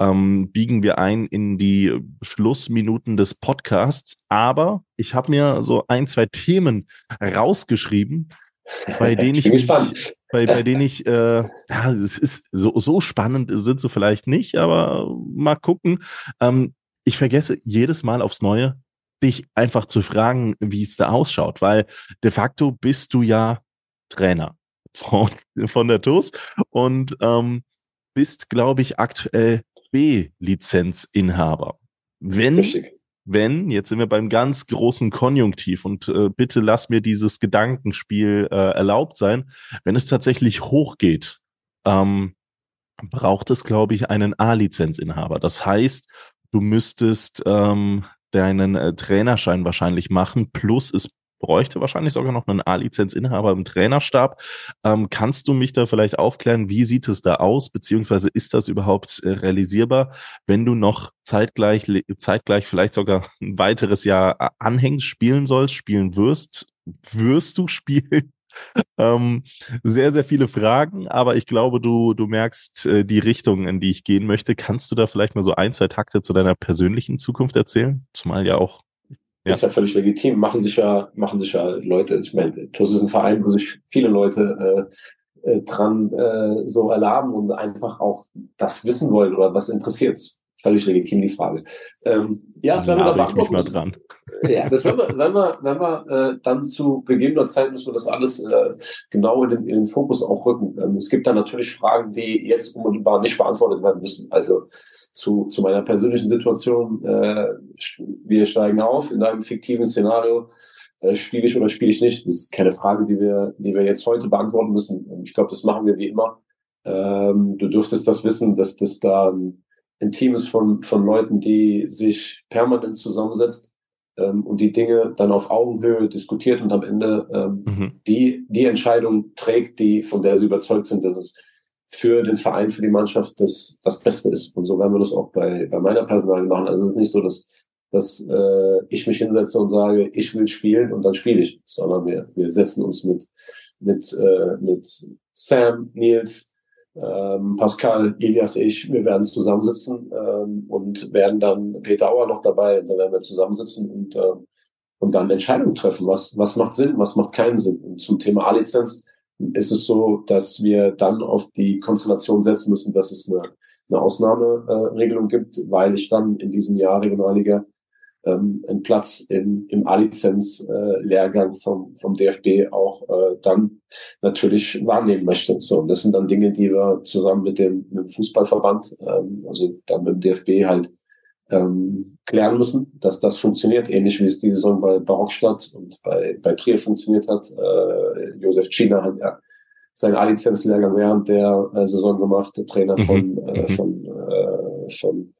Ähm, biegen wir ein in die Schlussminuten des Podcasts. Aber ich habe mir so ein, zwei Themen rausgeschrieben, bei denen ich, mich, bei, bei denen ich, äh, ja, es ist so, so spannend sind sie vielleicht nicht, aber mal gucken. Ähm, ich vergesse jedes Mal aufs Neue, dich einfach zu fragen, wie es da ausschaut, weil de facto bist du ja Trainer von, von der TUS und ähm, bist, glaube ich, aktuell B-Lizenzinhaber. Wenn, Richtig. wenn, jetzt sind wir beim ganz großen Konjunktiv und äh, bitte lass mir dieses Gedankenspiel äh, erlaubt sein, wenn es tatsächlich hochgeht, ähm, braucht es, glaube ich, einen A-Lizenzinhaber. Das heißt, du müsstest ähm, deinen äh, Trainerschein wahrscheinlich machen, plus es bräuchte wahrscheinlich sogar noch einen A-Lizenzinhaber im Trainerstab. Ähm, kannst du mich da vielleicht aufklären, wie sieht es da aus, beziehungsweise ist das überhaupt äh, realisierbar, wenn du noch zeitgleich, zeitgleich vielleicht sogar ein weiteres Jahr äh, anhängst, spielen sollst, spielen wirst, wirst du spielen? Ähm, sehr, sehr viele Fragen, aber ich glaube, du, du merkst äh, die Richtung, in die ich gehen möchte. Kannst du da vielleicht mal so ein, zwei Takte zu deiner persönlichen Zukunft erzählen? Zumal ja auch. Ja. Ist ja völlig legitim. Machen sich ja, machen sich ja Leute, ich meine, TUS ist ein Verein, wo sich viele Leute äh, äh, dran äh, so erlaben und einfach auch das wissen wollen oder was interessiert völlig legitim die Frage. Ähm, ja, das werden wir dann machen. Mal dran. Ja, das werden wir, wenn wir, wenn wir äh, dann zu gegebener Zeit müssen wir das alles äh, genau in den, in den Fokus auch rücken. Ähm, es gibt da natürlich Fragen, die jetzt unmittelbar nicht beantwortet werden müssen. Also zu, zu meiner persönlichen Situation, äh, wir steigen auf in einem fiktiven Szenario. Äh, spiele ich oder spiele ich nicht? Das ist keine Frage, die wir, die wir jetzt heute beantworten müssen. Ich glaube, das machen wir wie immer. Ähm, du dürftest das wissen, dass das da ein, ein Team ist von, von Leuten, die sich permanent zusammensetzt ähm, und die Dinge dann auf Augenhöhe diskutiert und am Ende ähm, mhm. die, die Entscheidung trägt, die, von der sie überzeugt sind, dass es für den Verein, für die Mannschaft das, das Beste ist. Und so werden wir das auch bei, bei meiner Personal machen. Also es ist nicht so, dass, dass äh, ich mich hinsetze und sage, ich will spielen und dann spiele ich, sondern wir, wir setzen uns mit, mit, äh, mit Sam, Nils, ähm, Pascal, Elias, ich, wir werden zusammensitzen ähm, und werden dann Peter Auer noch dabei, da werden wir zusammensitzen und, äh, und dann Entscheidungen treffen, was, was macht Sinn, was macht keinen Sinn. Und zum Thema A-Lizenz ist es so, dass wir dann auf die Konstellation setzen müssen, dass es eine, eine Ausnahmeregelung gibt, weil ich dann in diesem Jahr Regionalliga ähm, einen Platz im, im A-Lizenz-Lehrgang äh, vom, vom DFB auch äh, dann natürlich wahrnehmen möchte. So, und das sind dann Dinge, die wir zusammen mit dem, mit dem Fußballverband, ähm, also dann mit dem DFB halt ähm, klären müssen, dass das funktioniert, ähnlich wie es diese Saison bei Barockstadt und bei, bei Trier funktioniert hat. Äh, Josef China hat ja seinen A-Lizenz-Lehrgang während der äh, Saison gemacht, der Trainer mhm. von, äh, mhm. von, äh, von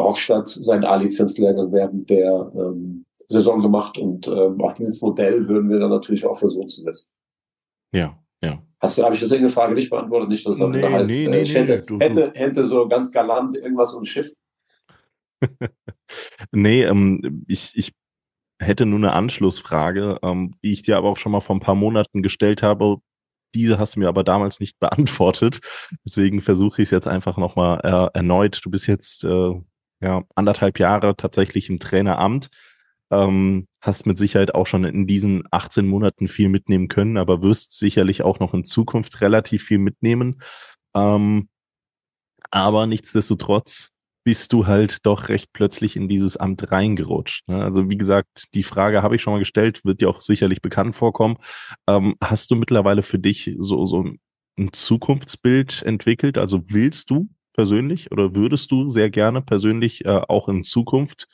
Barockstadt seinen A-Lizenz-Lehrgang während der ähm, Saison gemacht und ähm, auf dieses Modell würden wir dann natürlich auch versuchen zu setzen. Ja, ja. Hast du, habe ich das irgendeine Frage nicht beantwortet? Nicht, dass das nee, heißt, nee, äh, nee, ich hätte, nee, hätte, hätte so ganz galant irgendwas um Schiff nee, ähm, ich, ich hätte nur eine Anschlussfrage, ähm, die ich dir aber auch schon mal vor ein paar Monaten gestellt habe. Diese hast du mir aber damals nicht beantwortet. Deswegen versuche ich es jetzt einfach nochmal äh, erneut. Du bist jetzt äh, ja, anderthalb Jahre tatsächlich im Traineramt. Ähm, hast mit Sicherheit auch schon in diesen 18 Monaten viel mitnehmen können, aber wirst sicherlich auch noch in Zukunft relativ viel mitnehmen. Ähm, aber nichtsdestotrotz bist du halt doch recht plötzlich in dieses Amt reingerutscht. Ne? Also wie gesagt, die Frage habe ich schon mal gestellt, wird dir auch sicherlich bekannt vorkommen. Ähm, hast du mittlerweile für dich so, so ein Zukunftsbild entwickelt? Also willst du persönlich oder würdest du sehr gerne persönlich äh, auch in Zukunft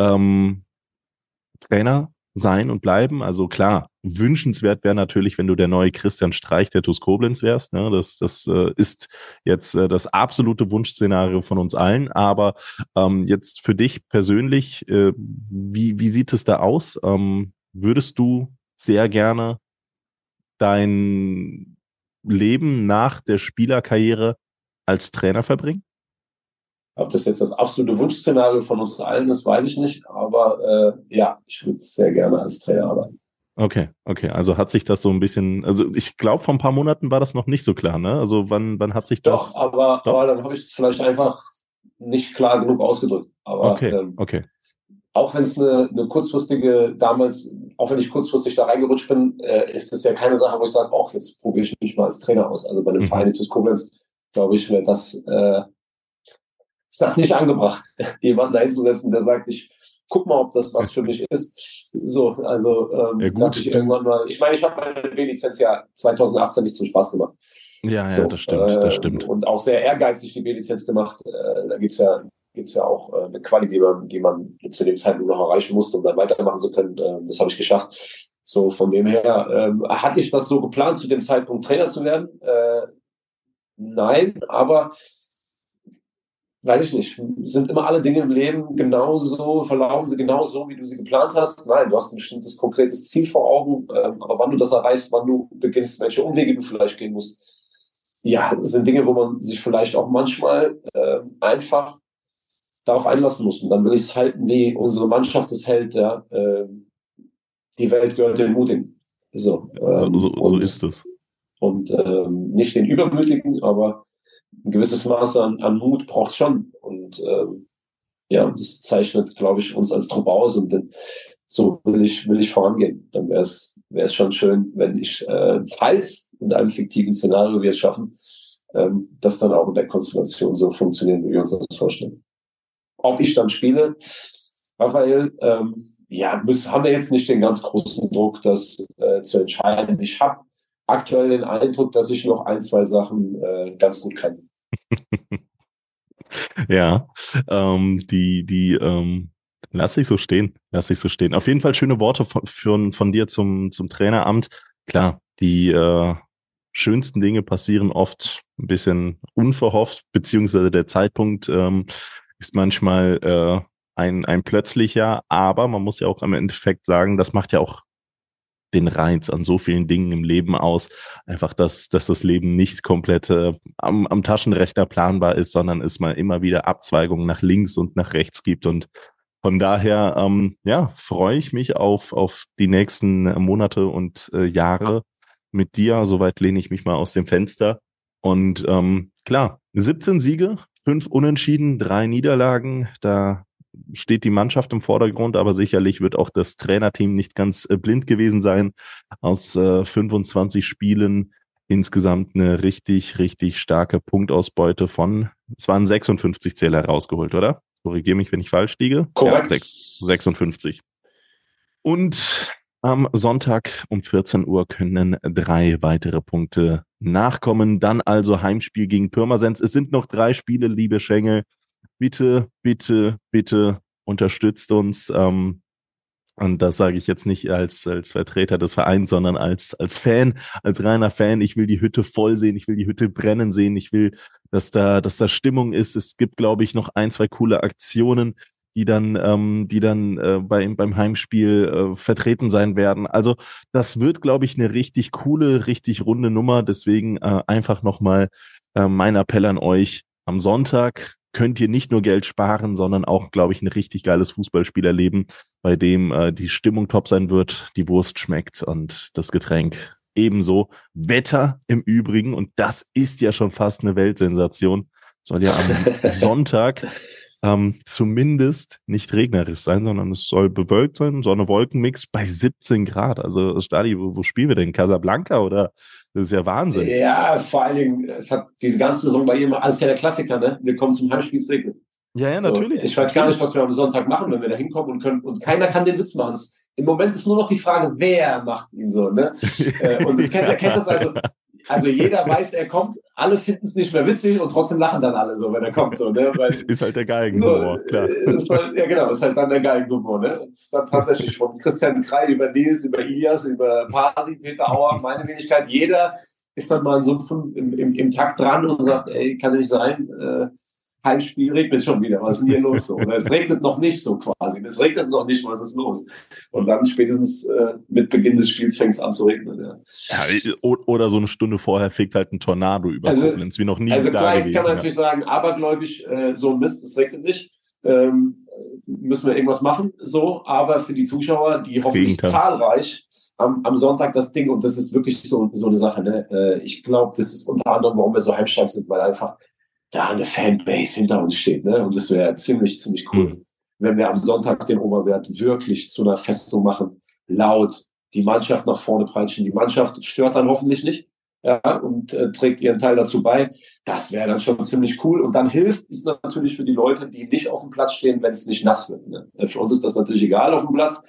ähm, Trainer sein und bleiben. Also klar, wünschenswert wäre natürlich, wenn du der neue Christian Streich der TuS Koblenz wärst. Ne? Das, das äh, ist jetzt äh, das absolute Wunschszenario von uns allen. Aber ähm, jetzt für dich persönlich, äh, wie, wie sieht es da aus? Ähm, würdest du sehr gerne dein Leben nach der Spielerkarriere als Trainer verbringen? Ob das jetzt das absolute Wunschszenario von uns allen ist, weiß ich nicht. Aber äh, ja, ich würde sehr gerne als Trainer arbeiten. Okay, okay. Also hat sich das so ein bisschen, also ich glaube, vor ein paar Monaten war das noch nicht so klar, ne? Also wann, wann hat sich das. Doch, aber, Doch? aber dann habe ich es vielleicht einfach nicht klar genug ausgedrückt. Aber okay, ähm, okay. Auch wenn es eine, eine kurzfristige, damals, auch wenn ich kurzfristig da reingerutscht bin, äh, ist es ja keine Sache, wo ich sage, auch jetzt probiere ich mich mal als Trainer aus. Also bei einem mhm. Verein Koblenz, glaube ich, wäre das äh, ist das nicht angebracht, jemanden da hinzusetzen, der sagt, ich guck mal, ob das was für mich ist. So, also, ähm, ja, gut, dass ich irgendwann mal, ich meine, ich habe meine B-Lizenz ja 2018 nicht zum Spaß gemacht. Ja, so, ja, das stimmt, äh, das stimmt. Und auch sehr ehrgeizig die B-Lizenz gemacht. Äh, da gibt's ja gibt's ja auch äh, eine Quali, die man, die man zu dem Zeitpunkt noch erreichen musste, um dann weitermachen zu können. Äh, das habe ich geschafft. So, von dem her, ähm, hatte ich das so geplant, zu dem Zeitpunkt Trainer zu werden? Äh, nein, aber weiß ich nicht, sind immer alle Dinge im Leben genauso, verlaufen sie genauso, wie du sie geplant hast? Nein, du hast ein bestimmtes konkretes Ziel vor Augen, ähm, aber wann du das erreichst, wann du beginnst, welche Umwege du vielleicht gehen musst, ja, das sind Dinge, wo man sich vielleicht auch manchmal äh, einfach darauf einlassen muss. Und dann will ich es halten, wie unsere Mannschaft es hält, ja, äh, die Welt gehört den Mutigen. So, ähm, so, so, so ist es. Und ähm, nicht den Übermütigen, aber ein gewisses Maß an, an Mut braucht schon. Und ähm, ja, das zeichnet, glaube ich, uns als Truppe aus. Und dann, so will ich, will ich vorangehen. Dann wäre es wäre es schon schön, wenn ich, äh, falls in einem fiktiven Szenario wir es schaffen, ähm, das dann auch in der Konstellation so funktionieren, wie wir uns das vorstellen. Ob ich dann spiele, Raphael, ähm, ja, müssen, haben wir jetzt nicht den ganz großen Druck, das äh, zu entscheiden. Ich habe aktuell den Eindruck, dass ich noch ein, zwei Sachen äh, ganz gut kann. ja, ähm, die, die, ähm, lass ich so stehen, lass ich so stehen. Auf jeden Fall schöne Worte von, von, von dir zum, zum Traineramt. Klar, die äh, schönsten Dinge passieren oft ein bisschen unverhofft, beziehungsweise der Zeitpunkt ähm, ist manchmal äh, ein, ein plötzlicher, aber man muss ja auch im Endeffekt sagen, das macht ja auch den Reiz an so vielen Dingen im Leben aus. Einfach, dass, dass das Leben nicht komplett äh, am, am Taschenrechner planbar ist, sondern es mal immer wieder Abzweigungen nach links und nach rechts gibt. Und von daher, ähm, ja, freue ich mich auf, auf die nächsten Monate und äh, Jahre mit dir. Soweit lehne ich mich mal aus dem Fenster. Und ähm, klar, 17 Siege, fünf Unentschieden, drei Niederlagen. Da steht die Mannschaft im Vordergrund, aber sicherlich wird auch das Trainerteam nicht ganz äh, blind gewesen sein. Aus äh, 25 Spielen insgesamt eine richtig, richtig starke Punktausbeute von, es waren 56 Zähler rausgeholt, oder? Korrigiere mich, wenn ich falsch liege. Korrekt. Ja, 56. Und am Sonntag um 14 Uhr können drei weitere Punkte nachkommen. Dann also Heimspiel gegen Pirmasens. Es sind noch drei Spiele, liebe Schengel bitte, bitte, bitte unterstützt uns. Ähm, und das sage ich jetzt nicht als, als Vertreter des Vereins, sondern als, als Fan, als reiner Fan. Ich will die Hütte voll sehen, ich will die Hütte brennen sehen, ich will, dass da, dass da Stimmung ist. Es gibt, glaube ich, noch ein, zwei coole Aktionen, die dann, ähm, die dann äh, bei, beim Heimspiel äh, vertreten sein werden. Also das wird, glaube ich, eine richtig coole, richtig runde Nummer. Deswegen äh, einfach nochmal äh, mein Appell an euch. Am Sonntag könnt ihr nicht nur Geld sparen, sondern auch, glaube ich, ein richtig geiles Fußballspiel erleben, bei dem äh, die Stimmung top sein wird, die Wurst schmeckt und das Getränk ebenso. Wetter im Übrigen, und das ist ja schon fast eine Weltsensation, soll ja am Sonntag ähm, zumindest nicht regnerisch sein, sondern es soll bewölkt sein, Sonne-Wolken-Mix bei 17 Grad. Also Stadi, wo, wo spielen wir denn? Casablanca oder das ist ja Wahnsinn. Ja, vor allen Dingen, es hat diese ganze Saison bei ihm, alles ja der Klassiker, ne? Wir kommen zum Heimspiel, es regnet. Ja, ja, so, natürlich. Ich weiß gar nicht, was wir am Sonntag machen, wenn wir da hinkommen und können, und keiner kann den Witz machen. Im Moment ist nur noch die Frage, wer macht ihn so, ne? Äh, und das kennt, kennt das also, also jeder weiß, er kommt, alle finden es nicht mehr witzig und trotzdem lachen dann alle so, wenn er kommt. So, ne? Weil, ist halt der Geigenhumor, so, klar. Halt, ja, genau, ist halt dann der Geigenhumor. Ne? Und dann tatsächlich von Christian Krei über Nils, über Ilias, über Pasi, Peter Auer, meine Wenigkeit, jeder ist dann mal so im, im, im Takt dran und sagt, ey, kann nicht sein, äh, Heimspiel regnet schon wieder, was ist denn hier los? So? Oder es regnet noch nicht so quasi. Es regnet noch nicht, was ist los? Und dann spätestens äh, mit Beginn des Spiels fängt es an zu regnen. Ja. ja. oder so eine Stunde vorher fegt halt ein Tornado über also, Koblenz, wie noch nie. Also klar, jetzt kann man natürlich sagen, abergläubig, äh, so ein Mist, es regnet nicht. Ähm, müssen wir irgendwas machen, so, aber für die Zuschauer, die hoffentlich zahlreich am, am Sonntag das Ding, und das ist wirklich so, so eine Sache, ne? Äh, ich glaube, das ist unter anderem, warum wir so heimstark sind, weil einfach da eine Fanbase hinter uns steht. Ne? Und das wäre ziemlich, ziemlich cool, mhm. wenn wir am Sonntag den Oberwert wirklich zu einer Festung machen, laut, die Mannschaft nach vorne peitschen. Die Mannschaft stört dann hoffentlich nicht ja, und äh, trägt ihren Teil dazu bei. Das wäre dann schon ziemlich cool. Und dann hilft es natürlich für die Leute, die nicht auf dem Platz stehen, wenn es nicht nass wird. Ne? Äh, für uns ist das natürlich egal auf dem Platz.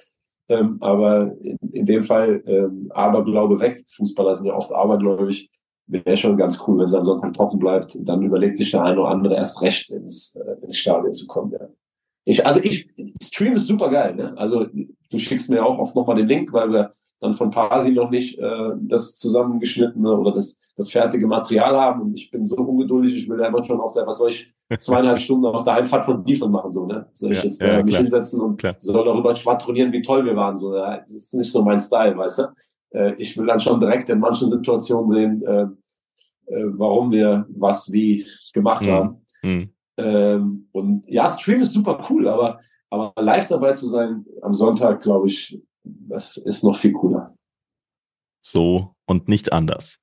Ähm, aber in, in dem Fall ähm, Aberglaube weg. Fußballer sind ja oft abergläubig wäre schon ganz cool, wenn es am Sonntag trocken bleibt. Dann überlegt sich der eine oder andere erst recht, ins, äh, ins Stadion zu kommen. Ja. Ich, also ich, Stream ist super geil. Ne? Also du schickst mir auch oft nochmal den Link, weil wir dann von Pasi noch nicht äh, das zusammengeschnittene oder das, das fertige Material haben. Und ich bin so ungeduldig, ich will da immer schon auf der, was soll ich, zweieinhalb Stunden auf der Heimfahrt von Diefel machen, so, ne? Soll ich ja, jetzt ja, äh, mich hinsetzen und klar. soll darüber schwadronieren, wie toll wir waren, so, ja? Das ist nicht so mein Style, weißt du? Äh, ich will dann schon direkt in manchen Situationen sehen, äh, äh, warum wir was wie gemacht mhm. haben. Mhm. Ähm, und ja, Stream ist super cool, aber, aber live dabei zu sein am Sonntag, glaube ich, das ist noch viel cooler. So und nicht anders.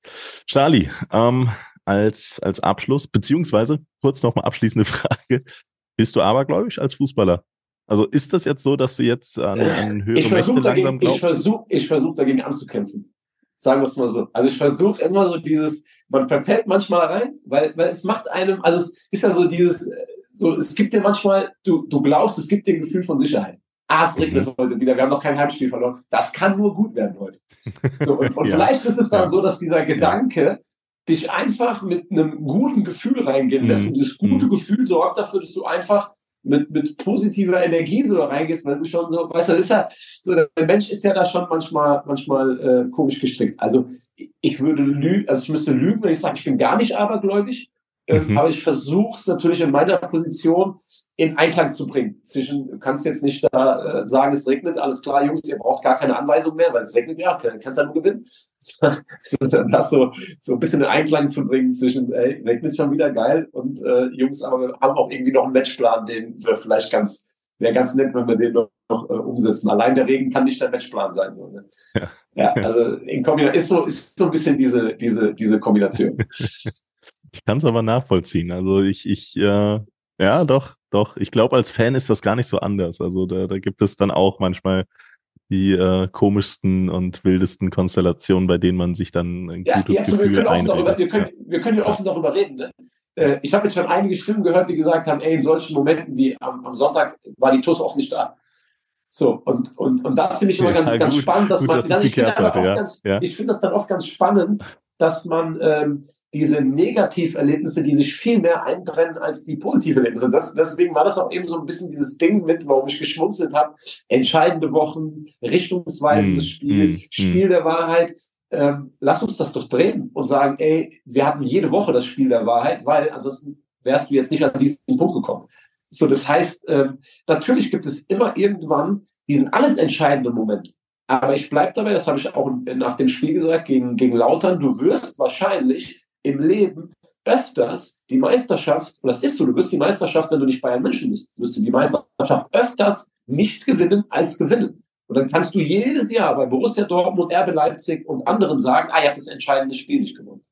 Charlie, ähm, als, als Abschluss, beziehungsweise kurz nochmal abschließende Frage. Bist du abergläubisch als Fußballer? Also ist das jetzt so, dass du jetzt an, an höhere ich Mächte dagegen, langsam glaubst? Ich versuche ich versuch dagegen anzukämpfen. Sagen wir es mal so. Also ich versuche immer so dieses, man verfällt manchmal rein, weil, weil es macht einem, also es ist ja so dieses, so, es gibt dir manchmal, du, du glaubst, es gibt dir ein Gefühl von Sicherheit. Ah, es regnet mhm. heute wieder, wir haben noch kein Heimspiel verloren. Das kann nur gut werden heute. So, und, und ja. vielleicht ist es dann ja. so, dass dieser Gedanke ja. dich einfach mit einem guten Gefühl reingehen lässt. Mhm. Und dieses gute mhm. Gefühl sorgt dafür, dass du einfach mit, mit positiver Energie so reingehst, weil du schon so, weißt du, ist ja, so, der Mensch ist ja da schon manchmal, manchmal äh, komisch gestrickt. Also ich würde lügen, also ich müsste lügen, wenn ich sage, ich bin gar nicht abergläubig. Ähm, mhm. Aber ich versuche es natürlich in meiner Position in Einklang zu bringen. Zwischen, du kannst jetzt nicht da äh, sagen, es regnet, alles klar, Jungs, ihr braucht gar keine Anweisung mehr, weil es regnet ja, kannst ja nur gewinnen. das so, so ein bisschen in Einklang zu bringen zwischen, ey, regnet schon wieder geil und äh, Jungs, aber wir haben auch irgendwie noch einen Matchplan, den wir vielleicht ganz, wäre ganz nett, wenn wir den noch, noch äh, umsetzen. Allein der Regen kann nicht der Matchplan sein. So, ne? ja. ja, also in Kombination ist so, ist so ein bisschen diese, diese, diese Kombination. Ich kann es aber nachvollziehen. Also ich, ich, äh, ja, doch, doch. Ich glaube, als Fan ist das gar nicht so anders. Also da, da gibt es dann auch manchmal die äh, komischsten und wildesten Konstellationen, bei denen man sich dann ein ja, gutes ja, Gefühl wir können, darüber, wir können, wir können ja offen darüber reden. Ne? Äh, ich habe jetzt schon einige Stimmen gehört, die gesagt haben, ey, in solchen Momenten wie am, am Sonntag war die TUS oft nicht da. So, und, und, und das finde ich immer ganz, ja, ganz spannend, dass gut, man, das dann, ich finde ja. find das dann oft ganz spannend, dass man ähm, diese Negativerlebnisse, die sich viel mehr einbrennen als die Positiverlebnisse. Das, deswegen war das auch eben so ein bisschen dieses Ding mit, warum ich geschmunzelt habe. Entscheidende Wochen, richtungsweisendes mm, Spiel, mm, Spiel mm. der Wahrheit. Ähm, lass uns das doch drehen und sagen, ey, wir hatten jede Woche das Spiel der Wahrheit, weil ansonsten wärst du jetzt nicht an diesen Punkt gekommen. So, das heißt, ähm, natürlich gibt es immer irgendwann diesen alles entscheidenden Moment. Aber ich bleibe dabei, das habe ich auch nach dem Spiel gesagt, gegen, gegen Lautern, du wirst wahrscheinlich im Leben öfters die Meisterschaft, und das ist so, du wirst die Meisterschaft, wenn du nicht Bayern München bist, wirst du die Meisterschaft öfters nicht gewinnen als gewinnen. Und dann kannst du jedes Jahr bei Borussia Dortmund, RB Leipzig und anderen sagen, ah, ihr habt das entscheidende Spiel nicht gewonnen.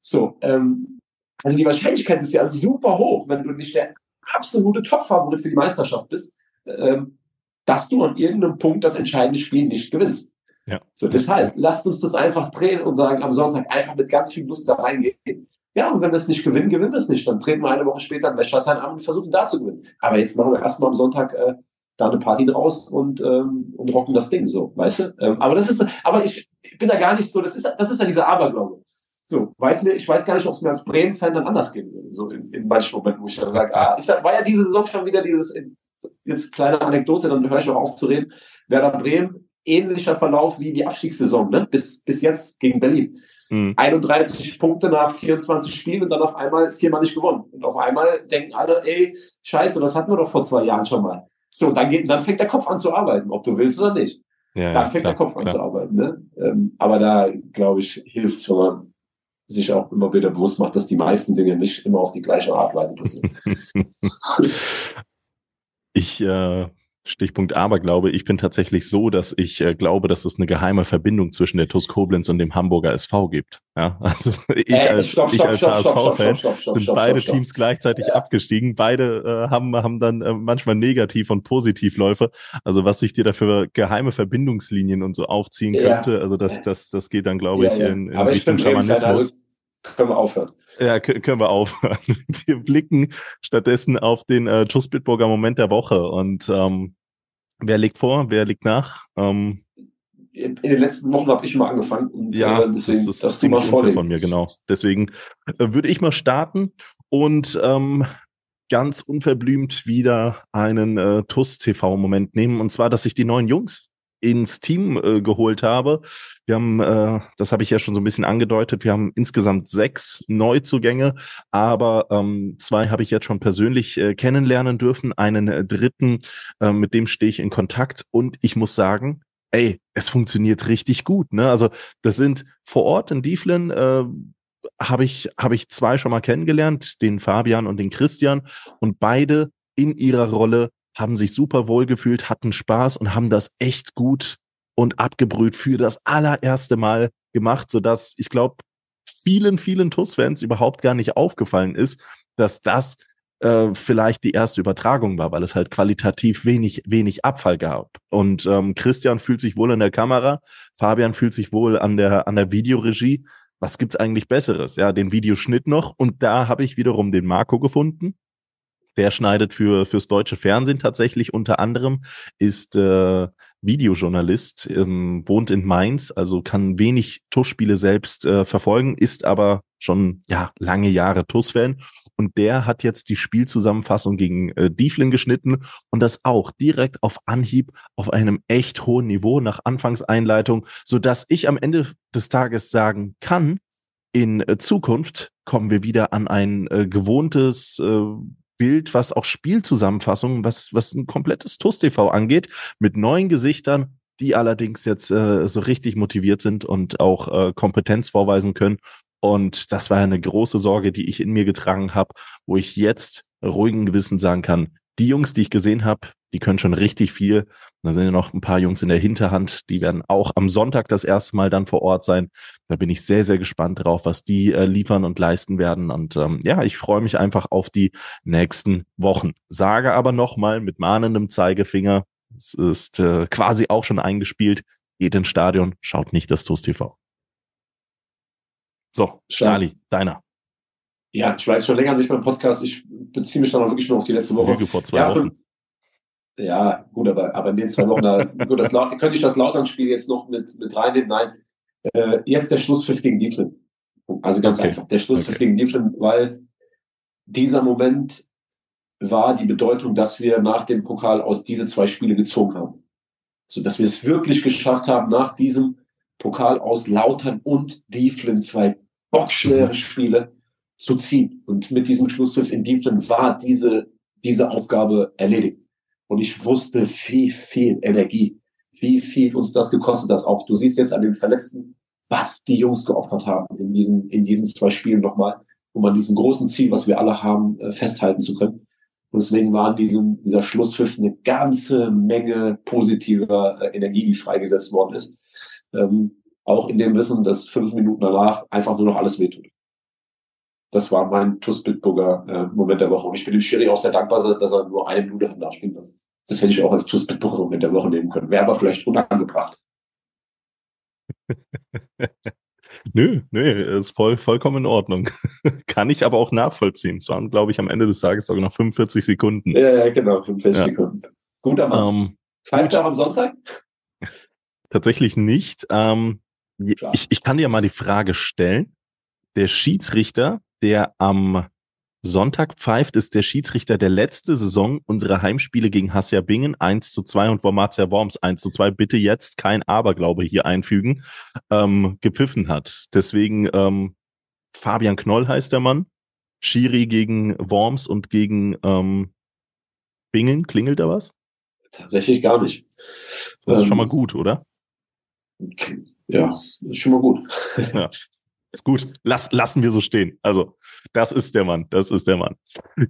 So, ähm, also die Wahrscheinlichkeit ist ja super hoch, wenn du nicht der absolute Top-Favorit für die Meisterschaft bist, ähm, dass du an irgendeinem Punkt das entscheidende Spiel nicht gewinnst. Ja. So, deshalb, lasst uns das einfach drehen und sagen, am Sonntag einfach mit ganz viel Lust da reingehen. Ja, und wenn wir es nicht gewinnen, gewinnen wir es nicht. Dann treten wir eine Woche später ein Wäschersheim an und versuchen da zu gewinnen. Aber jetzt machen wir erstmal am Sonntag äh, da eine Party draus und, ähm, und rocken das Ding so, weißt du? Ähm, aber das ist, aber ich bin da gar nicht so, das ist, das ist ja dieser Aberglaube. So, weiß mir, ich weiß gar nicht, ob es mir als Bremen-Fan dann anders gehen würde, so in, in manchen Momenten, wo ich dann sage, ah, ist, war ja diese Saison schon wieder dieses, jetzt kleine Anekdote, dann höre ich auch auf zu reden. Werder Bremen ähnlicher Verlauf wie die Abstiegssaison, ne? bis, bis jetzt gegen Berlin. Mhm. 31 Punkte nach 24 Spielen und dann auf einmal viermal nicht gewonnen. Und auf einmal denken alle, ey, scheiße, das hatten wir doch vor zwei Jahren schon mal. So, dann, geht, dann fängt der Kopf an zu arbeiten, ob du willst oder nicht. Ja, dann fängt klar, der Kopf an klar. zu arbeiten. Ne? Ähm, aber da, glaube ich, hilft es, wenn man sich auch immer wieder bewusst macht, dass die meisten Dinge nicht immer auf die gleiche Art und Weise passieren. ich äh, Stichpunkt Aberglaube. Ich bin tatsächlich so, dass ich äh, glaube, dass es eine geheime Verbindung zwischen der TuS Koblenz und dem Hamburger SV gibt. Ja, also ich äh, als, als HSV-Fan sind beide Teams gleichzeitig ja. abgestiegen. Beide äh, haben, haben dann äh, manchmal Negativ- und Positivläufe. Also was sich dir dafür geheime Verbindungslinien und so aufziehen könnte, also das, das, das geht dann, glaube ich, in, in Richtung Schamanismus. Können wir aufhören. Ja, können wir aufhören. Wir blicken stattdessen auf den äh, TuS Bitburger Moment der Woche. Und ähm, wer legt vor, wer legt nach? Ähm, in, in den letzten Wochen habe ich mal angefangen und ja, äh, deswegen das ist ziemlich mal von mir, genau. Deswegen äh, würde ich mal starten und ähm, ganz unverblümt wieder einen äh, TUS-TV-Moment nehmen. Und zwar, dass sich die neuen Jungs ins Team äh, geholt habe. Wir haben, äh, das habe ich ja schon so ein bisschen angedeutet, wir haben insgesamt sechs Neuzugänge, aber ähm, zwei habe ich jetzt schon persönlich äh, kennenlernen dürfen. Einen äh, dritten, äh, mit dem stehe ich in Kontakt und ich muss sagen, ey, es funktioniert richtig gut. Ne? Also das sind vor Ort in Dieflen, äh, habe ich, hab ich zwei schon mal kennengelernt, den Fabian und den Christian und beide in ihrer Rolle haben sich super wohl gefühlt, hatten Spaß und haben das echt gut und abgebrüht für das allererste Mal gemacht, sodass ich glaube, vielen, vielen TUS-Fans überhaupt gar nicht aufgefallen ist, dass das äh, vielleicht die erste Übertragung war, weil es halt qualitativ wenig, wenig Abfall gab. Und ähm, Christian fühlt sich wohl in der Kamera, Fabian fühlt sich wohl an der, an der Videoregie. Was gibt's eigentlich Besseres? Ja, den Videoschnitt noch. Und da habe ich wiederum den Marco gefunden, der schneidet für fürs deutsche Fernsehen tatsächlich unter anderem, ist äh, Videojournalist, ähm, wohnt in Mainz, also kann wenig TUS-Spiele selbst äh, verfolgen, ist aber schon ja lange Jahre TUS-Fan und der hat jetzt die Spielzusammenfassung gegen äh, Dieflin geschnitten und das auch direkt auf Anhieb auf einem echt hohen Niveau nach Anfangseinleitung, so dass ich am Ende des Tages sagen kann, in äh, Zukunft kommen wir wieder an ein äh, gewohntes äh, Bild, was auch Spielzusammenfassungen, was, was ein komplettes TUS-TV angeht, mit neuen Gesichtern, die allerdings jetzt äh, so richtig motiviert sind und auch äh, Kompetenz vorweisen können. Und das war eine große Sorge, die ich in mir getragen habe, wo ich jetzt ruhigen Gewissen sagen kann, die Jungs, die ich gesehen habe, die können schon richtig viel. Da sind ja noch ein paar Jungs in der Hinterhand, die werden auch am Sonntag das erste Mal dann vor Ort sein. Da bin ich sehr, sehr gespannt drauf, was die äh, liefern und leisten werden. Und ähm, ja, ich freue mich einfach auf die nächsten Wochen. Sage aber nochmal mit mahnendem Zeigefinger, es ist äh, quasi auch schon eingespielt. Geht ins Stadion, schaut nicht das TUS TV. So, Stali, deiner. Ja, ich weiß schon länger nicht beim Podcast. Ich beziehe mich dann auch wirklich nur auf die letzte Woche. Lüge vor zwei ja, Wochen. Ja, gut, aber, aber in den zwei Wochen, da, gut, das Laut, könnte ich das Lautern-Spiel jetzt noch mit, mit reinnehmen? Nein. Äh, jetzt der Schlusspfiff gegen Dieflin. Also ganz Okay. einfach. Der Schlusspfiff Okay. gegen Dieflin, weil dieser Moment war die Bedeutung, dass wir nach dem Pokal aus diese zwei Spiele gezogen haben. So dass wir es wirklich geschafft haben, nach diesem Pokal aus Lautern und Dieflin zwei bockschwere Mhm. Spiele zu ziehen. Und mit diesem Schlusspfiff in Dieflin war diese, diese Aufgabe erledigt. Und ich wusste, wie viel Energie, wie viel uns das gekostet hat. Auch du siehst jetzt an den Verletzten, was die Jungs geopfert haben in diesen, in diesen zwei Spielen nochmal, um an diesem großen Ziel, was wir alle haben, äh, festhalten zu können. Und deswegen war in diesem, dieser Schlusspfiff eine ganze Menge positiver äh, Energie, die freigesetzt worden ist. Ähm, auch in dem Wissen, dass fünf Minuten danach einfach nur noch alles wehtut. Das war mein TuS Bitburger äh, Moment der Woche. Und ich bin dem Schiri auch sehr dankbar, dass er nur eine Minute hat nachspielen lassen. Das hätte ich auch als TuS Bitburger Moment der Woche nehmen können. Wäre aber vielleicht unangebracht. Nö, nö, ist voll, vollkommen in Ordnung. Kann ich aber auch nachvollziehen. Es waren, glaube ich, am Ende des Tages sogar noch 45 Sekunden. Ja, ja, genau, 45 Ja. Sekunden. Guter Mann. Ähm, Pfeift er am Sonntag? tatsächlich nicht. Ähm, ich, ich kann dir mal die Frage stellen. Der Schiedsrichter, der am Sonntag pfeift, ist der Schiedsrichter der letzte Saison unserer Heimspiele gegen Hassia Bingen 1 zu 2 und Wormatia Worms 1 zu 2. Bitte jetzt kein Aberglaube hier einfügen, ähm, gepfiffen hat. Deswegen ähm, Fabian Knoll heißt der Mann. Schiri gegen Worms und gegen ähm, Bingen. Klingelt da was? Tatsächlich gar nicht. Das ist Ähm, schon mal gut, oder? Ja, ist schon mal gut. Ist gut. Lass, lassen wir so stehen. Also, das ist der Mann. Das ist der Mann.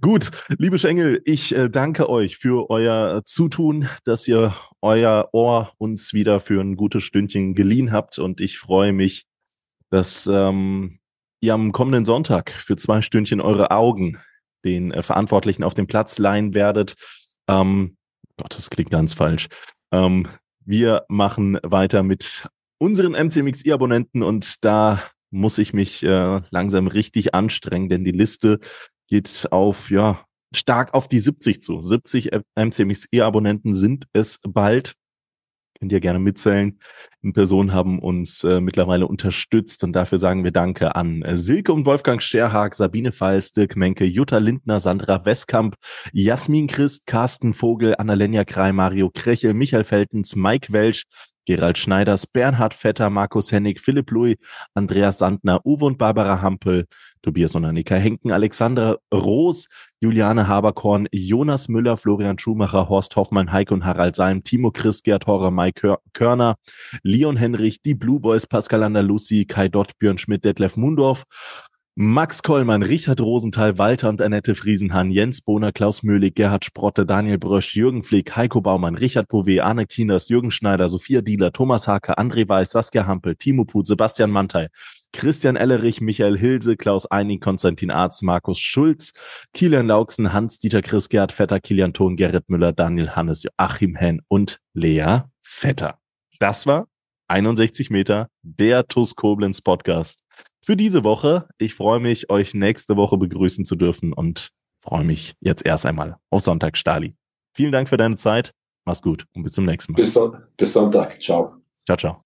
Gut, liebe Schengel, ich äh, danke euch für euer Zutun, dass ihr euer Ohr uns wieder für ein gutes Stündchen geliehen habt. Und ich freue mich, dass ähm, ihr am kommenden Sonntag für zwei Stündchen eure Augen den äh, Verantwortlichen auf dem Platz leihen werdet. Ähm, Gott, das klingt ganz falsch. Ähm, wir machen weiter mit unseren MCMXI-Abonnenten und da muss ich mich äh, langsam richtig anstrengen, denn die Liste geht auf, ja, stark auf die 70 zu. 70 MCMXI-Abonnenten sind es bald. Könnt ihr gerne mitzählen. In Person haben uns äh, mittlerweile unterstützt und dafür sagen wir Danke an Silke und Wolfgang Scherhag, Sabine Pfalz, Dirk Menke, Jutta Lindner, Sandra Westkamp, Jasmin Christ, Carsten Vogel, Annalena Krei, Mario Krechel, Michael Feltens, Mike Welsch, Gerald Schneiders, Bernhard Vetter, Markus Hennig, Philipp Louis, Andreas Sandner, Uwe und Barbara Hampel, Tobias und Annika Henken, Alexander Roos, Juliane Haberkorn, Jonas Müller, Florian Schumacher, Horst Hoffmann, Heike und Harald Seim, Timo Chris, Gerd Horrer, Mike Kör Körner, Leon Henrich, die Blue Boys, Pascal Andalusi, Kai Dott, Björn Schmidt, Detlef Mundorf, Max Kollmann, Richard Rosenthal, Walter und Annette Friesenhahn, Jens Bohner, Klaus Möhlig, Gerhard Sprotte, Daniel Brösch, Jürgen Flick, Heiko Baumann, Richard Bouvet, Arne Kieners, Jürgen Schneider, Sophia Dieler, Thomas Hake, André Weiß, Saskia Hampel, Timo Put, Sebastian Mantei, Christian Ellerich, Michael Hilse, Klaus Eining, Konstantin Arz, Markus Schulz, Kilian Lauksen, Hans-Dieter Chris, Gerhard Vetter, Kilian Thon, Gerrit Müller, Daniel Hannes, Joachim Henn und Lea Vetter. Das war 61 Meter, der TUS Koblenz Podcast für diese Woche. Ich freue mich, euch nächste Woche begrüßen zu dürfen und freue mich jetzt erst einmal auf Sonntag, Stali. Vielen Dank für deine Zeit. Mach's gut und bis zum nächsten Mal. Bis, Son- bis Sonntag. Ciao. Ciao, ciao.